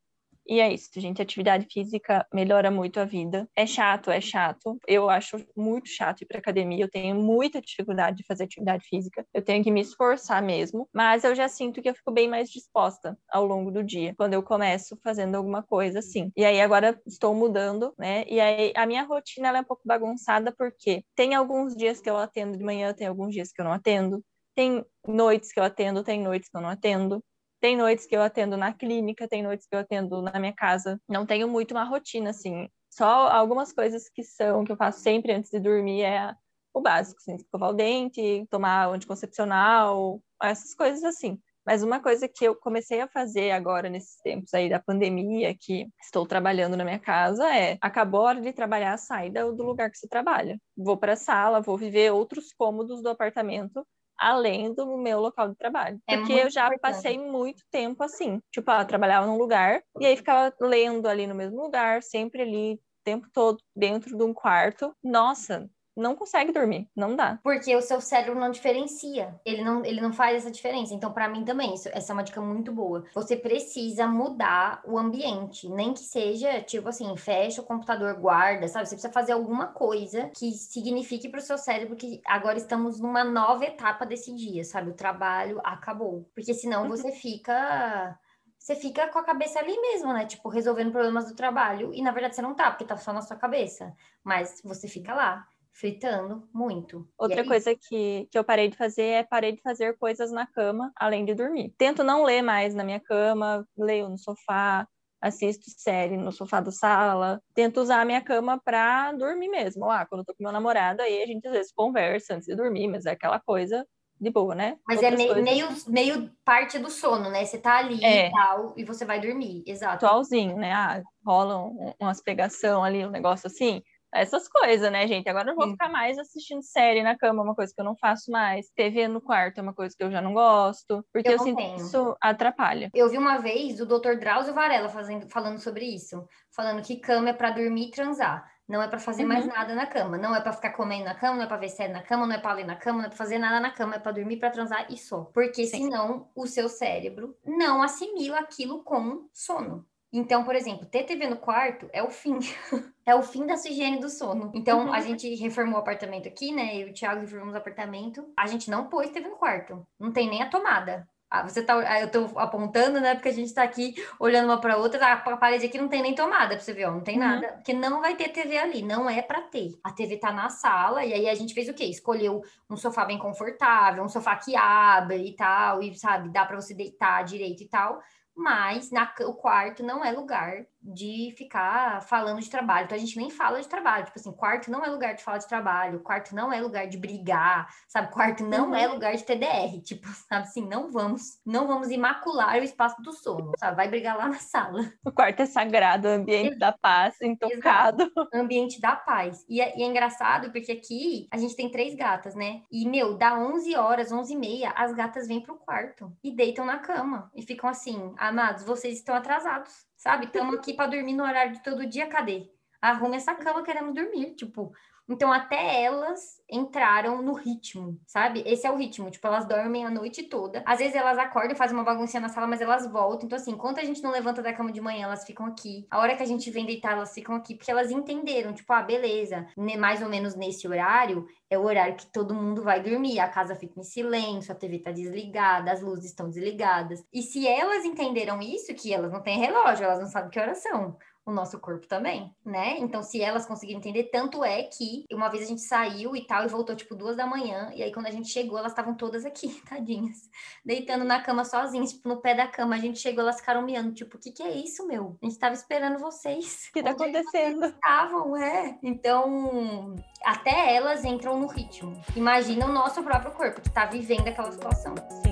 E é isso, gente. Atividade física melhora muito a vida. É chato, é chato. Eu acho muito chato ir para academia. Eu tenho muita dificuldade de fazer atividade física. Eu tenho que me esforçar mesmo. Mas eu já sinto que eu fico bem mais disposta ao longo do dia, quando eu começo fazendo alguma coisa assim. E aí agora estou mudando, né? E aí a minha rotina é um pouco bagunçada porque tem alguns dias que eu atendo de manhã, tem alguns dias que eu não atendo. Tem noites que eu atendo, tem noites que eu não atendo. Tem noites que eu atendo na clínica, tem noites que eu atendo na minha casa. Não tenho muito uma rotina, assim. Só algumas coisas que são, que eu faço sempre antes de dormir é o básico, assim, escovar o dente, tomar anticoncepcional, essas coisas assim. Mas uma coisa que eu comecei a fazer agora nesses tempos aí da pandemia, que estou trabalhando na minha casa, é acabou a hora de trabalhar, sai do lugar que você trabalha. Vou para a sala, vou viver outros cômodos do apartamento além do meu local de trabalho. É porque eu já importante. passei muito tempo assim. Tipo, ah, eu trabalhava num lugar e aí ficava lendo ali no mesmo lugar, sempre ali, o tempo todo, dentro de um quarto. Nossa, não consegue dormir, não dá. Porque o seu cérebro não diferencia, ele não, ele não faz essa diferença. Então, para mim também, isso, essa é uma dica muito boa. Você precisa mudar o ambiente, nem que seja, tipo assim, fecha o computador, guarda, sabe? Você precisa fazer alguma coisa que signifique para o seu cérebro que agora estamos numa nova etapa desse dia, sabe? O trabalho acabou. Porque senão você fica você fica com a cabeça ali mesmo, né? Tipo, resolvendo problemas do trabalho. E na verdade você não tá, porque tá só na sua cabeça. Mas você fica lá fritando muito. Outra coisa que, que eu parei de fazer é parei de fazer coisas na cama além de dormir. Tento não ler mais na minha cama, leio no sofá, assisto série no sofá da sala, tento usar a minha cama para dormir mesmo. Ah, quando eu tô com meu namorado, aí a gente às vezes conversa antes de dormir, mas é aquela coisa de boa, né? Mas é Outras é meio, coisas... meio, meio parte do sono, né? Você tá ali é. e tal, e você vai dormir, exato. Atualzinho, né? Ah, rola um, umas pegação ali, um negócio assim essas coisas, né, gente? Agora eu vou ficar mais assistindo série na cama, uma coisa que eu não faço mais. TV no quarto é uma coisa que eu já não gosto, porque eu, eu sinto que isso atrapalha. Eu vi uma vez o Dr. Drauzio Varela fazendo, falando sobre isso, falando que cama é para dormir e transar. Não é para fazer uhum. mais nada na cama. Não é para ficar comendo na cama, não é para ver série na cama, não é para ler na cama, não é para fazer nada na cama, é para dormir, para transar e só. Porque Sim. senão o seu cérebro não assimila aquilo com sono. Então, por exemplo, ter TV no quarto é o fim. é o fim da sua higiene do sono. Então, uhum. a gente reformou o apartamento aqui, né? Eu e o Thiago reformamos o apartamento. A gente não pôs TV no quarto. Não tem nem a tomada. Ah, você tá, ah, eu tô apontando, né? Porque a gente tá aqui olhando uma para outra, a parede aqui não tem nem tomada pra você ver, ó, não tem uhum. nada, porque não vai ter TV ali, não é para ter. A TV tá na sala e aí a gente fez o quê? Escolheu um sofá bem confortável, um sofá que abre e tal, e sabe, dá para você deitar direito e tal mas na, o quarto não é lugar de ficar falando de trabalho. Então a gente nem fala de trabalho. Tipo assim, quarto não é lugar de falar de trabalho, quarto não é lugar de brigar, sabe? Quarto não uhum. é lugar de TDR. Tipo, sabe assim, não vamos, não vamos imacular o espaço do sono, sabe? Vai brigar lá na sala. O quarto é sagrado, ambiente da paz, intocado. Exato. Ambiente da paz. E é, e é, engraçado porque aqui a gente tem três gatas, né? E, meu, dá 11 horas, 11 e meia, as gatas vêm pro quarto e deitam na cama e ficam assim, amados, vocês estão atrasados sabe? Estamos aqui para dormir no horário de todo dia, cadê? Arrume essa cama, queremos dormir, tipo. Então, até elas entraram no ritmo, sabe? Esse é o ritmo. Tipo, elas dormem a noite toda. Às vezes elas acordam fazem uma baguncinha na sala, mas elas voltam. Então, assim, enquanto a gente não levanta da cama de manhã, elas ficam aqui. A hora que a gente vem deitar, elas ficam aqui. Porque elas entenderam, tipo, ah, beleza. Mais ou menos nesse horário, é o horário que todo mundo vai dormir. A casa fica em silêncio, a TV tá desligada, as luzes estão desligadas. E se elas entenderam isso, que elas não têm relógio, elas não sabem que horas são o nosso corpo também, né? Então, se elas conseguirem entender, tanto é que uma vez a gente saiu e tal, e voltou tipo duas da manhã, e aí quando a gente chegou, elas estavam todas aqui, tadinhas, deitando na cama sozinhas, tipo, no pé da cama. A gente chegou, elas ficaram miando, tipo, o que que é isso, meu? A gente tava esperando vocês. O que tá Onde acontecendo? Estavam, é. Então, até elas entram no ritmo. Imagina o nosso próprio corpo, que tá vivendo aquela situação. Sim.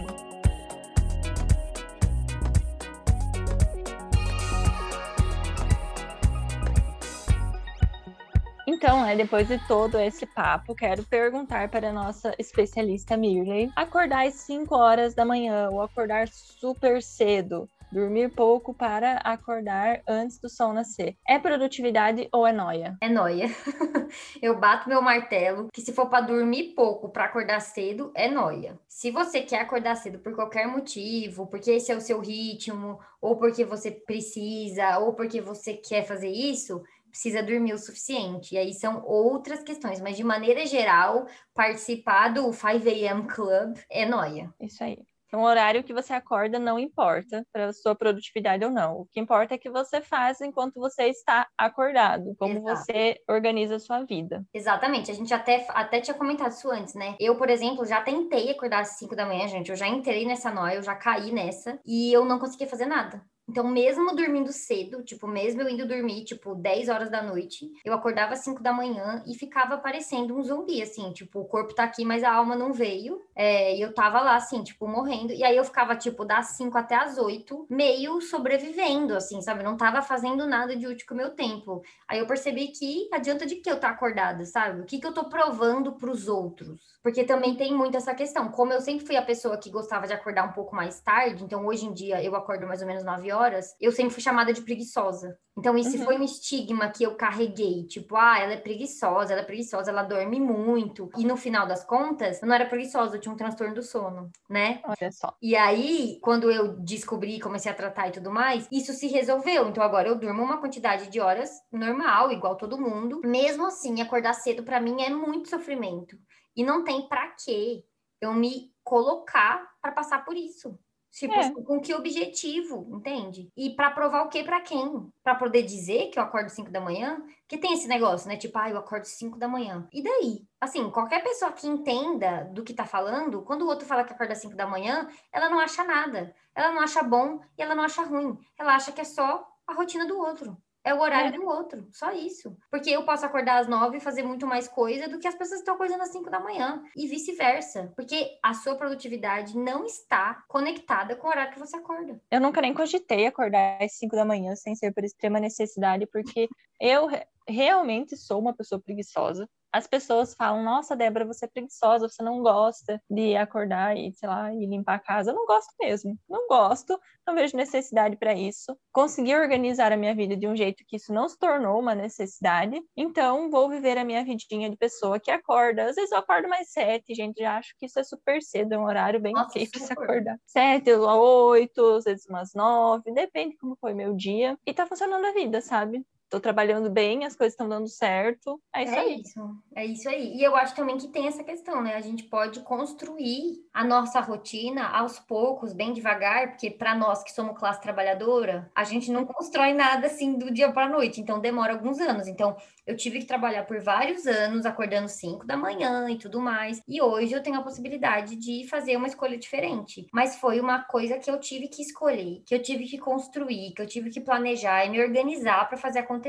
Então, né, depois de todo esse papo, quero perguntar para a nossa especialista Mirley: acordar às 5 horas da manhã ou acordar super cedo? Dormir pouco para acordar antes do sol nascer. É produtividade ou é noia? É noia. Eu bato meu martelo que se for para dormir pouco para acordar cedo, é noia. Se você quer acordar cedo por qualquer motivo, porque esse é o seu ritmo, ou porque você precisa, ou porque você quer fazer isso, precisa dormir o suficiente. E aí são outras questões, mas de maneira geral, participar do 5 a.m. Club é noia. Isso aí. Então, o horário que você acorda não importa para sua produtividade ou não. O que importa é que você faz enquanto você está acordado, como Exato. você organiza a sua vida. Exatamente. A gente até, até tinha comentado isso antes, né? Eu, por exemplo, já tentei acordar às 5 da manhã, gente. Eu já entrei nessa noia, eu já caí nessa e eu não conseguia fazer nada. Então, mesmo dormindo cedo, tipo, mesmo eu indo dormir, tipo, 10 horas da noite, eu acordava às 5 da manhã e ficava parecendo um zumbi, assim, tipo, o corpo tá aqui, mas a alma não veio. É, e eu tava lá, assim, tipo, morrendo. E aí eu ficava, tipo, das 5 até as 8, meio sobrevivendo, assim, sabe? Não tava fazendo nada de útil com o meu tempo. Aí eu percebi que adianta de que eu tá acordada, sabe? O que que eu tô provando pros outros? Porque também tem muito essa questão. Como eu sempre fui a pessoa que gostava de acordar um pouco mais tarde, então hoje em dia eu acordo mais ou menos 9 horas, eu sempre fui chamada de preguiçosa. Então, isso uhum. foi um estigma que eu carreguei. Tipo, ah, ela é preguiçosa, ela é preguiçosa, ela dorme muito. E no final das contas, eu não era preguiçosa, eu tinha um transtorno do sono, né? Olha só. E aí, quando eu descobri, comecei a tratar e tudo mais, isso se resolveu. Então, agora eu durmo uma quantidade de horas normal, igual todo mundo. Mesmo assim, acordar cedo para mim é muito sofrimento. E não tem para quê eu me colocar para passar por isso. Tipo, é. Assim, com que objetivo, entende? E para provar o que para quem? Para poder dizer que eu acordo 5 da manhã? Que tem esse negócio, né? Tipo, ah, eu acordo 5 da manhã. E daí? Assim, qualquer pessoa que entenda do que tá falando, quando o outro fala que acorda 5 da manhã, ela não acha nada. Ela não acha bom e ela não acha ruim. Ela acha que é só a rotina do outro. É o horário é. do outro, só isso. Porque eu posso acordar às nove e fazer muito mais coisa do que as pessoas estão acordando às cinco da manhã. E vice-versa. Porque a sua produtividade não está conectada com o horário que você acorda. Eu nunca nem cogitei acordar às cinco da manhã sem ser por extrema necessidade, porque eu realmente sou uma pessoa preguiçosa as pessoas falam: Nossa, Débora, você é preguiçosa, você não gosta de acordar e, sei lá, e limpar a casa. Eu não gosto mesmo. Não gosto, não vejo necessidade para isso. Consegui organizar a minha vida de um jeito que isso não se tornou uma necessidade. Então, vou viver a minha vidinha de pessoa que acorda. Às vezes eu acordo mais sete, gente. Já acho que isso é super cedo, é um horário bem ok para se acordar. Sete, oito, às vezes umas nove, depende como foi meu dia. E tá funcionando a vida, sabe? Tô trabalhando bem, as coisas estão dando certo. É isso é aí. Isso, é isso aí. E eu acho também que tem essa questão, né? A gente pode construir a nossa rotina aos poucos, bem devagar, porque para nós que somos classe trabalhadora, a gente não constrói nada assim do dia para a noite, então demora alguns anos. Então, eu tive que trabalhar por vários anos, acordando 5 da manhã e tudo mais. E hoje eu tenho a possibilidade de fazer uma escolha diferente. Mas foi uma coisa que eu tive que escolher, que eu tive que construir, que eu tive que planejar e me organizar para fazer acontecer.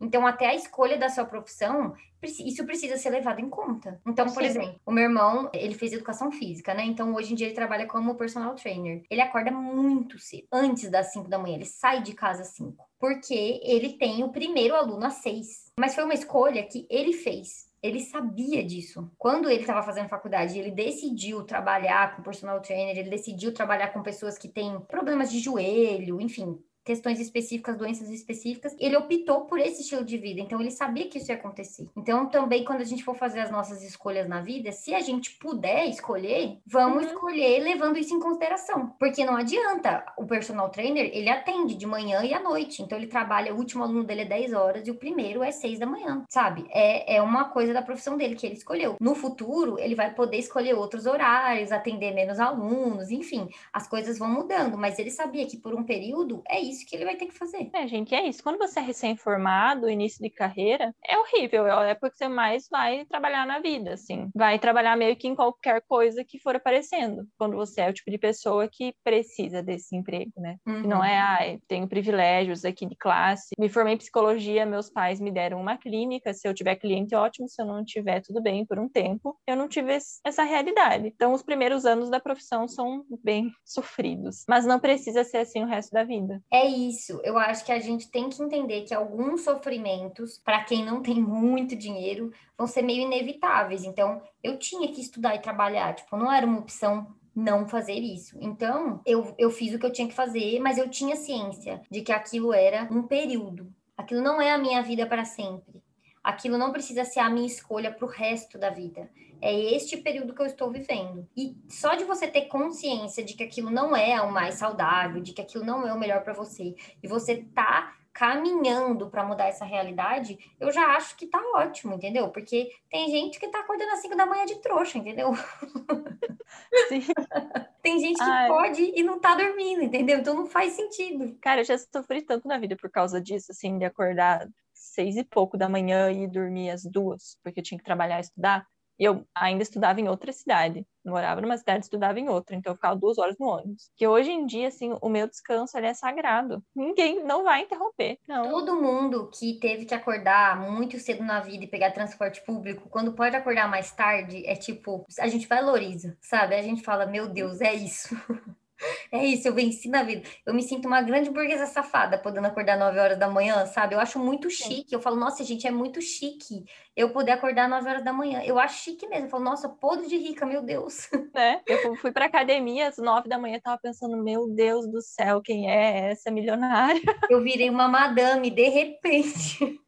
Então, até a escolha da sua profissão isso precisa ser levado em conta. Então, por Sim. exemplo, o meu irmão, ele fez educação física, né? Então, hoje em dia ele trabalha como personal trainer. Ele acorda muito cedo, antes das 5 da manhã, ele sai de casa às 5, porque ele tem o primeiro aluno às 6. Mas foi uma escolha que ele fez. Ele sabia disso. Quando ele estava fazendo faculdade, ele decidiu trabalhar com personal trainer, ele decidiu trabalhar com pessoas que têm problemas de joelho, enfim, questões específicas, doenças específicas. Ele optou por esse estilo de vida, então ele sabia que isso ia acontecer. Então, também, quando a gente for fazer as nossas escolhas na vida, se a gente puder escolher, vamos uhum. escolher levando isso em consideração. Porque não adianta, o personal trainer, ele atende de manhã e à noite. Então, ele trabalha, o último aluno dele é 10 horas e o primeiro é 6 da manhã, sabe? É, é uma coisa da profissão dele que ele escolheu. No futuro, ele vai poder escolher outros horários, atender menos alunos, enfim, as coisas vão mudando, mas ele sabia que por um período é isso que ele vai ter que fazer. É, gente, é isso. Quando você é recém-formado, início de carreira, é horrível, é a época que você mais vai trabalhar na vida, assim. Vai trabalhar meio que em qualquer coisa que for aparecendo, quando você é o tipo de pessoa que precisa desse emprego, né? Uhum. não é, ah, tenho privilégios aqui de classe, me formei em psicologia, meus pais me deram uma clínica, se eu tiver cliente, ótimo, se eu não tiver, tudo bem, por um tempo. Eu não tive essa realidade. Então, os primeiros anos da profissão são bem sofridos, mas não precisa ser assim o resto da vida. É isso. Eu acho que a gente tem que entender que alguns sofrimentos, para quem não tem muito dinheiro, vão ser meio inevitáveis. Então, eu tinha que estudar e trabalhar, tipo, não era uma opção não fazer isso. Então, eu, eu fiz o que eu tinha que fazer, mas eu tinha ciência de que aquilo era um período. Aquilo não é a minha vida para sempre. Aquilo não precisa ser a minha escolha para o resto da vida. É este período que eu estou vivendo. E só de você ter consciência de que aquilo não é o mais saudável, de que aquilo não é o melhor para você, e você tá caminhando para mudar essa realidade, eu já acho que tá ótimo, entendeu? Porque tem gente que tá acordando às 5 da manhã de trouxa, entendeu? Sim. tem gente que Ai. pode e não tá dormindo, entendeu? Então não faz sentido. Cara, eu já sofri tanto na vida por causa disso, assim, de acordar seis e pouco da manhã e dormir às duas, porque eu tinha que trabalhar e estudar. E eu ainda estudava em outra cidade. Morava numa cidade, estudava em outra, então eu ficava duas horas no ônibus. Que hoje em dia, assim, o meu descanso ele é sagrado. Ninguém não vai interromper. Não. Todo mundo que teve que acordar muito cedo na vida e pegar transporte público, quando pode acordar mais tarde, é tipo, a gente valoriza, sabe? A gente fala, meu Deus, é isso. É isso, eu venci na vida. Eu me sinto uma grande burguesa safada podendo acordar 9 horas da manhã, sabe? Eu acho muito chique. Eu falo, nossa, gente, é muito chique eu poder acordar 9 horas da manhã. Eu acho chique mesmo. Eu falo, nossa, podre de rica, meu Deus. É, eu fui pra academia às 9 da manhã, tava pensando, meu Deus do céu, quem é essa milionária? Eu virei uma madame de repente.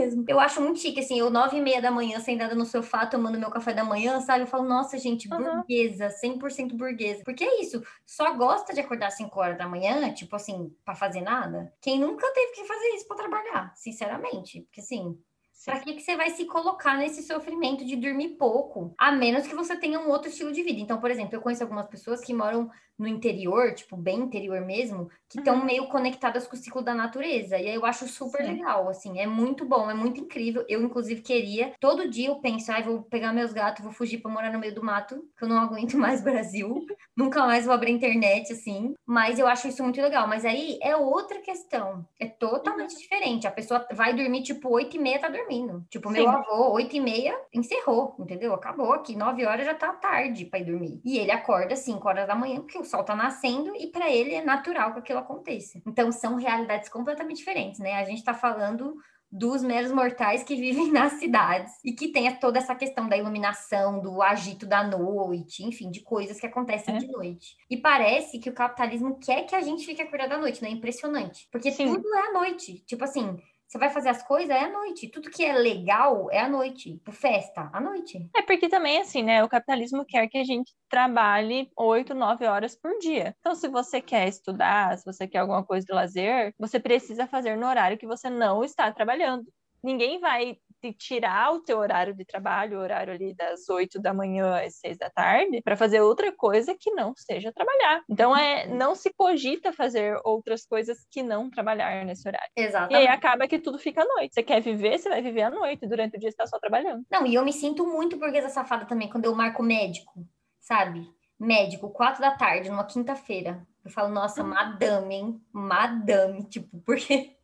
Mesmo. Eu acho muito chique, assim, eu nove e meia da manhã, sentada no sofá, tomando meu café da manhã, sabe? Eu falo, nossa, gente, burguesa, 100% burguesa. Porque é isso, só gosta de acordar às 5 horas da manhã, tipo assim, para fazer nada? Quem nunca teve que fazer isso para trabalhar, sinceramente. Porque assim, para que, que você vai se colocar nesse sofrimento de dormir pouco? A menos que você tenha um outro estilo de vida. Então, por exemplo, eu conheço algumas pessoas que moram no interior, tipo, bem interior mesmo, que estão uhum. meio conectadas com o ciclo da natureza. E aí eu acho super Sim. legal, assim, é muito bom, é muito incrível. Eu, inclusive, queria, todo dia eu penso, ai, ah, vou pegar meus gatos, vou fugir para morar no meio do mato, que eu não aguento mais Brasil. Nunca mais vou abrir internet, assim. Mas eu acho isso muito legal. Mas aí é outra questão. É totalmente uhum. diferente. A pessoa vai dormir, tipo, oito e meia tá dormindo. Tipo, Sim. meu avô, oito e meia, encerrou, entendeu? Acabou aqui, nove horas já tá tarde para ir dormir. E ele acorda cinco horas da manhã, porque o sol tá nascendo e para ele é natural que aquilo aconteça. Então são realidades completamente diferentes, né? A gente está falando dos meros mortais que vivem nas cidades e que tem toda essa questão da iluminação, do agito da noite, enfim, de coisas que acontecem é. de noite. E parece que o capitalismo quer que a gente fique acordado à noite, né? Impressionante. Porque Sim. tudo é à noite. Tipo assim, você vai fazer as coisas é à noite. Tudo que é legal é à noite. Tipo, festa, à noite. É porque também, assim, né? O capitalismo quer que a gente trabalhe oito, nove horas por dia. Então, se você quer estudar, se você quer alguma coisa de lazer, você precisa fazer no horário que você não está trabalhando. Ninguém vai de tirar o teu horário de trabalho, o horário ali das 8 da manhã às 6 da tarde, para fazer outra coisa que não seja trabalhar. Então é não se cogita fazer outras coisas que não trabalhar nesse horário. Exatamente. E aí acaba que tudo fica à noite. Você quer viver, você vai viver à noite, durante o dia você tá só trabalhando. Não, e eu me sinto muito burguesa safada também quando eu marco médico, sabe? Médico, quatro da tarde, numa quinta-feira. Eu falo, nossa, uhum. madame, hein? Madame, tipo, porque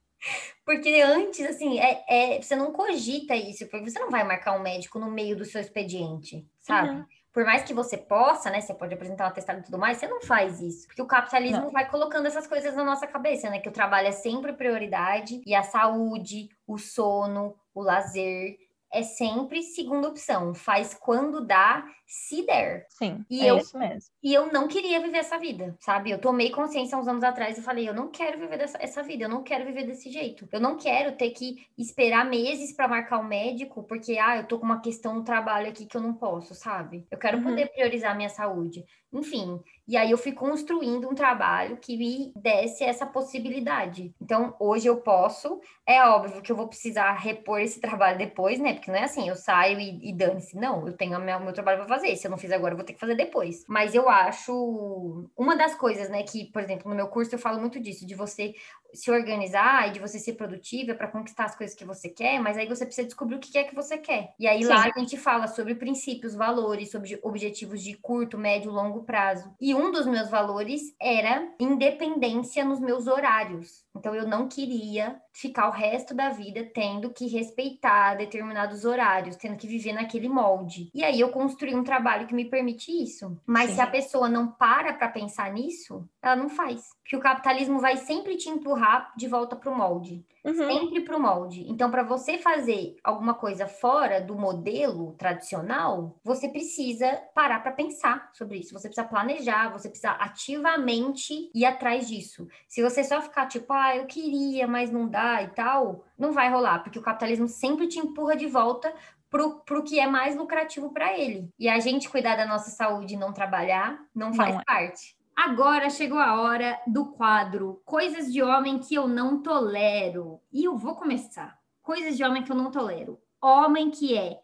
porque antes, assim, é, é, você não cogita isso, porque você não vai marcar um médico no meio do seu expediente, sabe? Uhum. Por mais que você possa, né? Você pode apresentar um atestado e tudo mais, você não faz isso. Porque o capitalismo não. vai colocando essas coisas na nossa cabeça, né? Que o trabalho é sempre prioridade e a saúde, o sono, o lazer, é sempre segunda opção. Faz quando dá, se der. Sim, e é eu, isso mesmo. E eu não queria viver essa vida, sabe? Eu tomei consciência uns anos atrás e falei, eu não quero viver dessa, essa vida, eu não quero viver desse jeito. Eu não quero ter que esperar meses para marcar o um médico, porque, ah, eu tô com uma questão no trabalho aqui que eu não posso, sabe? Eu quero uhum. poder priorizar a minha saúde. Enfim, e aí eu fui construindo um trabalho que me desse essa possibilidade. Então, hoje eu posso, é óbvio que eu vou precisar repor esse trabalho depois, né? Porque não é assim, eu saio e, e dane-se. Não, eu tenho o meu, meu trabalho para fazer. Se eu não fizer agora, eu vou ter que fazer depois. Mas eu acho uma das coisas, né, que, por exemplo, no meu curso eu falo muito disso, de você se organizar e de você ser produtiva para conquistar as coisas que você quer, mas aí você precisa descobrir o que é que você quer. E aí Sim. lá a gente fala sobre princípios, valores, sobre objetivos de curto, médio, longo prazo. E um dos meus valores era independência nos meus horários. Então eu não queria ficar o resto da vida tendo que respeitar determinados horários, tendo que viver naquele molde. E aí eu construí um trabalho que me permite isso. Mas Sim. se a pessoa não para para pensar nisso, ela não faz. Porque o capitalismo vai sempre te empurrar de volta para o molde. Uhum. Sempre para o molde. Então, para você fazer alguma coisa fora do modelo tradicional, você precisa parar para pensar sobre isso. Você precisa planejar, você precisa ativamente ir atrás disso. Se você só ficar tipo, ah, eu queria, mas não dá e tal, não vai rolar, porque o capitalismo sempre te empurra de volta pro, pro que é mais lucrativo para ele. E a gente cuidar da nossa saúde e não trabalhar não faz não é. parte. Agora chegou a hora do quadro Coisas de Homem que eu não tolero. E eu vou começar. Coisas de homem que eu não tolero. Homem que é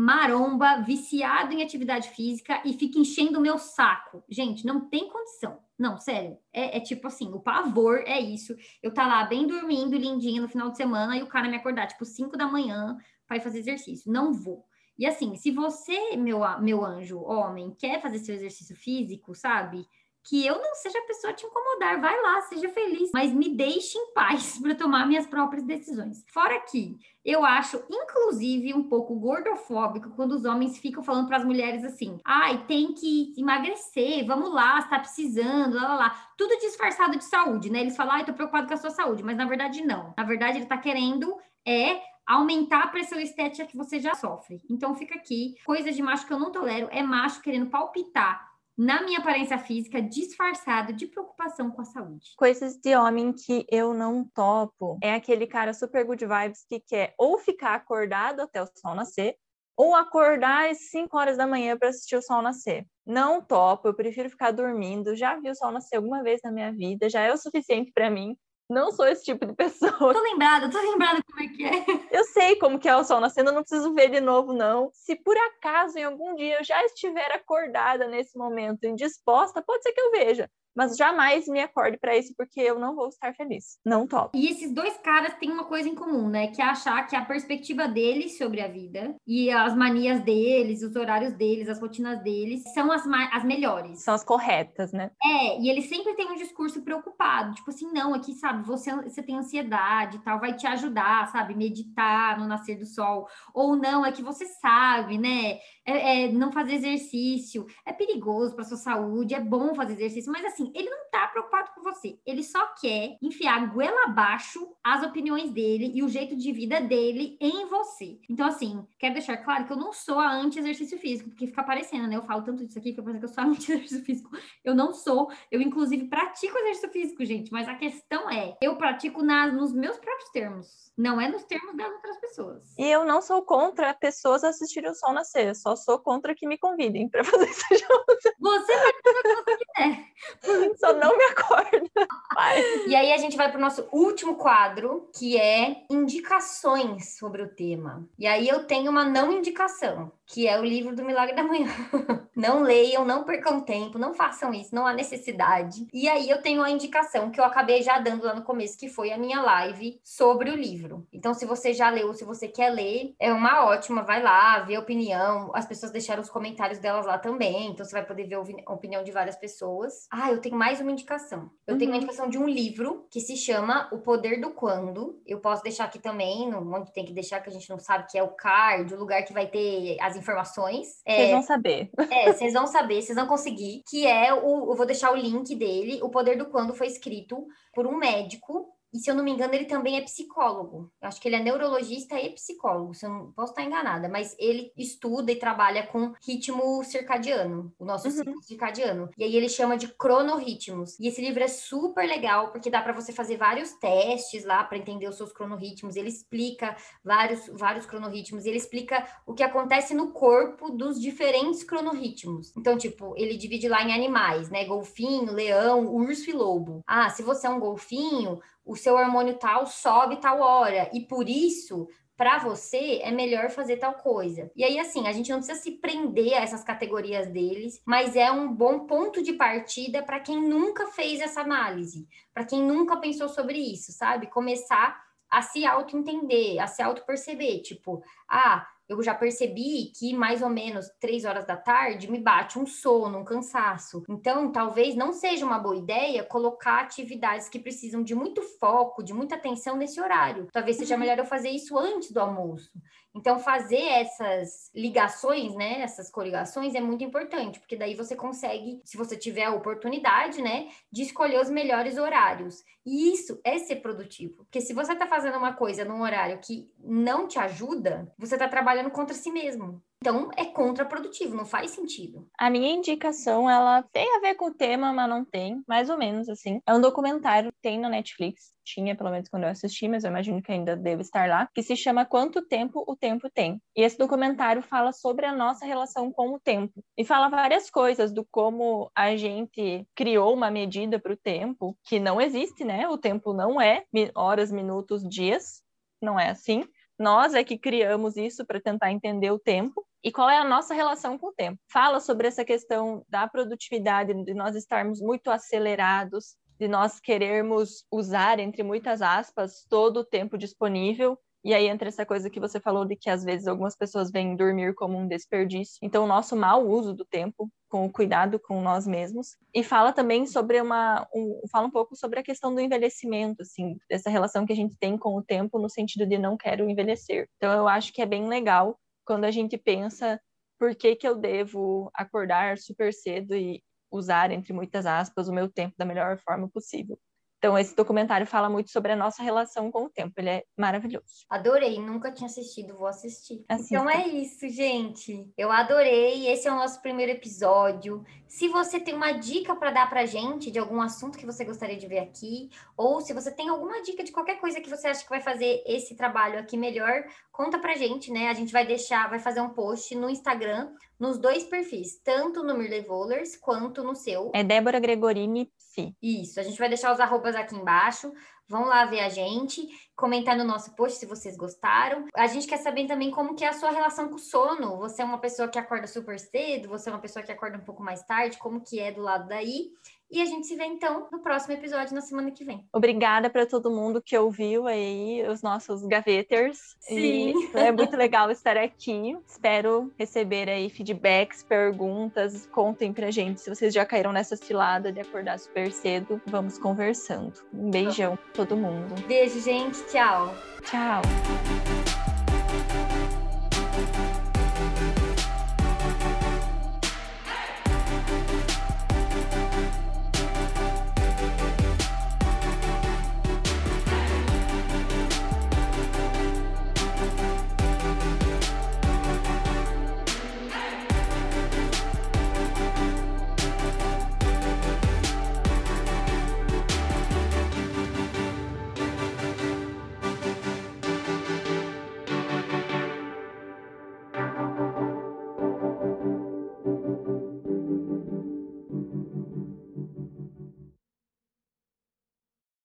maromba, viciado em atividade física e fica enchendo o meu saco. Gente, não tem condição. Não, sério. É, é, tipo assim, o pavor é isso. Eu tá lá bem dormindo, lindinha no final de semana, e o cara me acordar, tipo, 5 da manhã para ir fazer exercício. Não vou. E assim, se você, meu, meu anjo, homem, quer fazer seu exercício físico, sabe? Que eu não seja a pessoa a te incomodar. Vai lá, seja feliz, mas me deixe em paz para tomar minhas próprias decisões. Fora que eu acho, inclusive, um pouco gordofóbico quando os homens ficam falando para as mulheres assim: ai, tem que emagrecer, vamos lá, está precisando, lá, lá, lá. Tudo disfarçado de saúde, né? Eles falam, ai, tô preocupado com a sua saúde, mas na verdade não. Na verdade, ele está querendo é aumentar a pressão estética que você já sofre. Então fica aqui, coisas de macho que eu não tolero é macho querendo palpitar na minha aparência física, disfarçado de preocupação com a saúde. Coisas de homem que eu não topo. É aquele cara super good vibes que quer ou ficar acordado até o sol nascer, ou acordar às 5 horas da manhã para assistir o sol nascer. Não topo, eu prefiro ficar dormindo. Já vi o sol nascer alguma vez na minha vida, já é o suficiente para mim. Não sou esse tipo de pessoa. Tô lembrada, tô lembrada como é que é. Eu sei como que é o sol nascendo, eu não preciso ver de novo, não. Se por acaso em algum dia eu já estiver acordada nesse momento, indisposta, pode ser que eu veja mas jamais me acorde para isso porque eu não vou estar feliz. Não topo. E esses dois caras têm uma coisa em comum, né? Que é achar que a perspectiva deles sobre a vida e as manias deles, os horários deles, as rotinas deles são as, as melhores. São as corretas, né? É, e eles sempre têm um discurso preocupado, tipo assim, não, aqui, sabe, você, você tem ansiedade e tal, vai te ajudar, sabe, meditar no nascer do sol. Ou não, é que você sabe, né? É, é não fazer exercício, é perigoso para sua saúde, é bom fazer exercício, mas assim, ele não tá preocupado com você. Ele só quer enfiar goela abaixo as opiniões dele e o jeito de vida dele em você. Então, assim, quero deixar claro que eu não sou a anti-exercício físico, porque fica parecendo, né? Eu falo tanto disso aqui, fica parecendo que eu sou anti-exercício físico. Eu não sou. Eu, inclusive, pratico exercício físico, gente. Mas a questão é, eu pratico na, nos meus próprios termos. Não é nos termos das outras pessoas. E eu não sou contra pessoas assistirem o sol nascer. Só sou contra que me convidem para fazer isso junto. Você vai fazer o que você quiser. Só não me acorda. Vai. E aí a gente vai para o nosso último quadro, que é indicações sobre o tema. E aí eu tenho uma não indicação, que é o livro do Milagre da Manhã. não leiam, não percam tempo, não façam isso, não há necessidade. E aí eu tenho a indicação que eu acabei já dando lá no começo, que foi a minha live sobre o livro. Então, se você já leu, se você quer ler, é uma ótima, vai lá, vê a opinião. As pessoas deixaram os comentários delas lá também, então você vai poder ver a opinião de várias pessoas. Ah, eu tenho mais uma indicação. Eu uhum. tenho uma uhum. indicação de um livro que se chama O Poder do Quando. Eu posso deixar aqui também, onde tem que deixar que a gente não sabe, que é o card, o lugar que vai ter as informações. É, vocês vão saber. É, vocês vão saber, vocês vão conseguir. Que é o. Eu vou deixar o link dele. O Poder do Quando foi escrito por um médico e se eu não me engano, ele também é psicólogo. Eu acho que ele é neurologista e psicólogo, se eu não posso estar enganada, mas ele estuda e trabalha com ritmo circadiano, o nosso uhum. ciclo circadiano. E aí ele chama de cronorritmos. E esse livro é super legal porque dá para você fazer vários testes lá para entender os seus cronorritmos. Ele explica vários vários cronorritmos e ele explica o que acontece no corpo dos diferentes cronorritmos. Então, tipo, ele divide lá em animais, né? Golfinho, leão, urso e lobo. Ah, se você é um golfinho, o seu hormônio tal sobe tal hora, e por isso para você é melhor fazer tal coisa. E aí, assim, a gente não precisa se prender a essas categorias deles, mas é um bom ponto de partida para quem nunca fez essa análise, para quem nunca pensou sobre isso, sabe? Começar a se auto-entender, a se auto-perceber. Tipo, ah, eu já percebi que mais ou menos três horas da tarde me bate um sono, um cansaço. Então, talvez não seja uma boa ideia colocar atividades que precisam de muito foco, de muita atenção nesse horário. Talvez seja uhum. melhor eu fazer isso antes do almoço. Então, fazer essas ligações, né, essas coligações é muito importante, porque daí você consegue, se você tiver a oportunidade, né, de escolher os melhores horários. E isso é ser produtivo. Porque se você está fazendo uma coisa num horário que não te ajuda, você está trabalhando contra si mesmo. Então, é contraprodutivo, não faz sentido. A minha indicação, ela tem a ver com o tema, mas não tem, mais ou menos assim. É um documentário, tem na Netflix, tinha pelo menos quando eu assisti, mas eu imagino que ainda deve estar lá, que se chama Quanto Tempo o Tempo Tem. E esse documentário fala sobre a nossa relação com o tempo e fala várias coisas do como a gente criou uma medida para o tempo que não existe, né? O tempo não é horas, minutos, dias, não é assim. Nós é que criamos isso para tentar entender o tempo e qual é a nossa relação com o tempo. Fala sobre essa questão da produtividade, de nós estarmos muito acelerados, de nós querermos usar, entre muitas aspas, todo o tempo disponível. E aí entra essa coisa que você falou de que às vezes algumas pessoas veem dormir como um desperdício. Então, o nosso mau uso do tempo, com o cuidado com nós mesmos. E fala também sobre uma. Um, fala um pouco sobre a questão do envelhecimento, assim, dessa relação que a gente tem com o tempo no sentido de não quero envelhecer. Então, eu acho que é bem legal quando a gente pensa por que, que eu devo acordar super cedo e, usar, entre muitas aspas, o meu tempo da melhor forma possível. Então, esse documentário fala muito sobre a nossa relação com o tempo. Ele é maravilhoso. Adorei, nunca tinha assistido, vou assistir. Assista. Então é isso, gente. Eu adorei. Esse é o nosso primeiro episódio. Se você tem uma dica para dar pra gente de algum assunto que você gostaria de ver aqui, ou se você tem alguma dica de qualquer coisa que você acha que vai fazer esse trabalho aqui melhor, conta pra gente, né? A gente vai deixar, vai fazer um post no Instagram, nos dois perfis, tanto no Mirley Volers quanto no seu. É Débora Gregorini Isso, a gente vai deixar os arrobas aqui embaixo. Vão lá ver a gente, comentar no nosso post se vocês gostaram. A gente quer saber também como que é a sua relação com o sono. Você é uma pessoa que acorda super cedo, você é uma pessoa que acorda um pouco mais tarde, como que é do lado daí? E a gente se vê então no próximo episódio na semana que vem. Obrigada para todo mundo que ouviu aí os nossos gaveters. Sim. E é muito legal estar aqui. Espero receber aí feedbacks, perguntas. Contem pra gente se vocês já caíram nessa cilada de acordar super cedo. Vamos conversando. Um beijão pra todo mundo. Beijo, gente. Tchau. Tchau.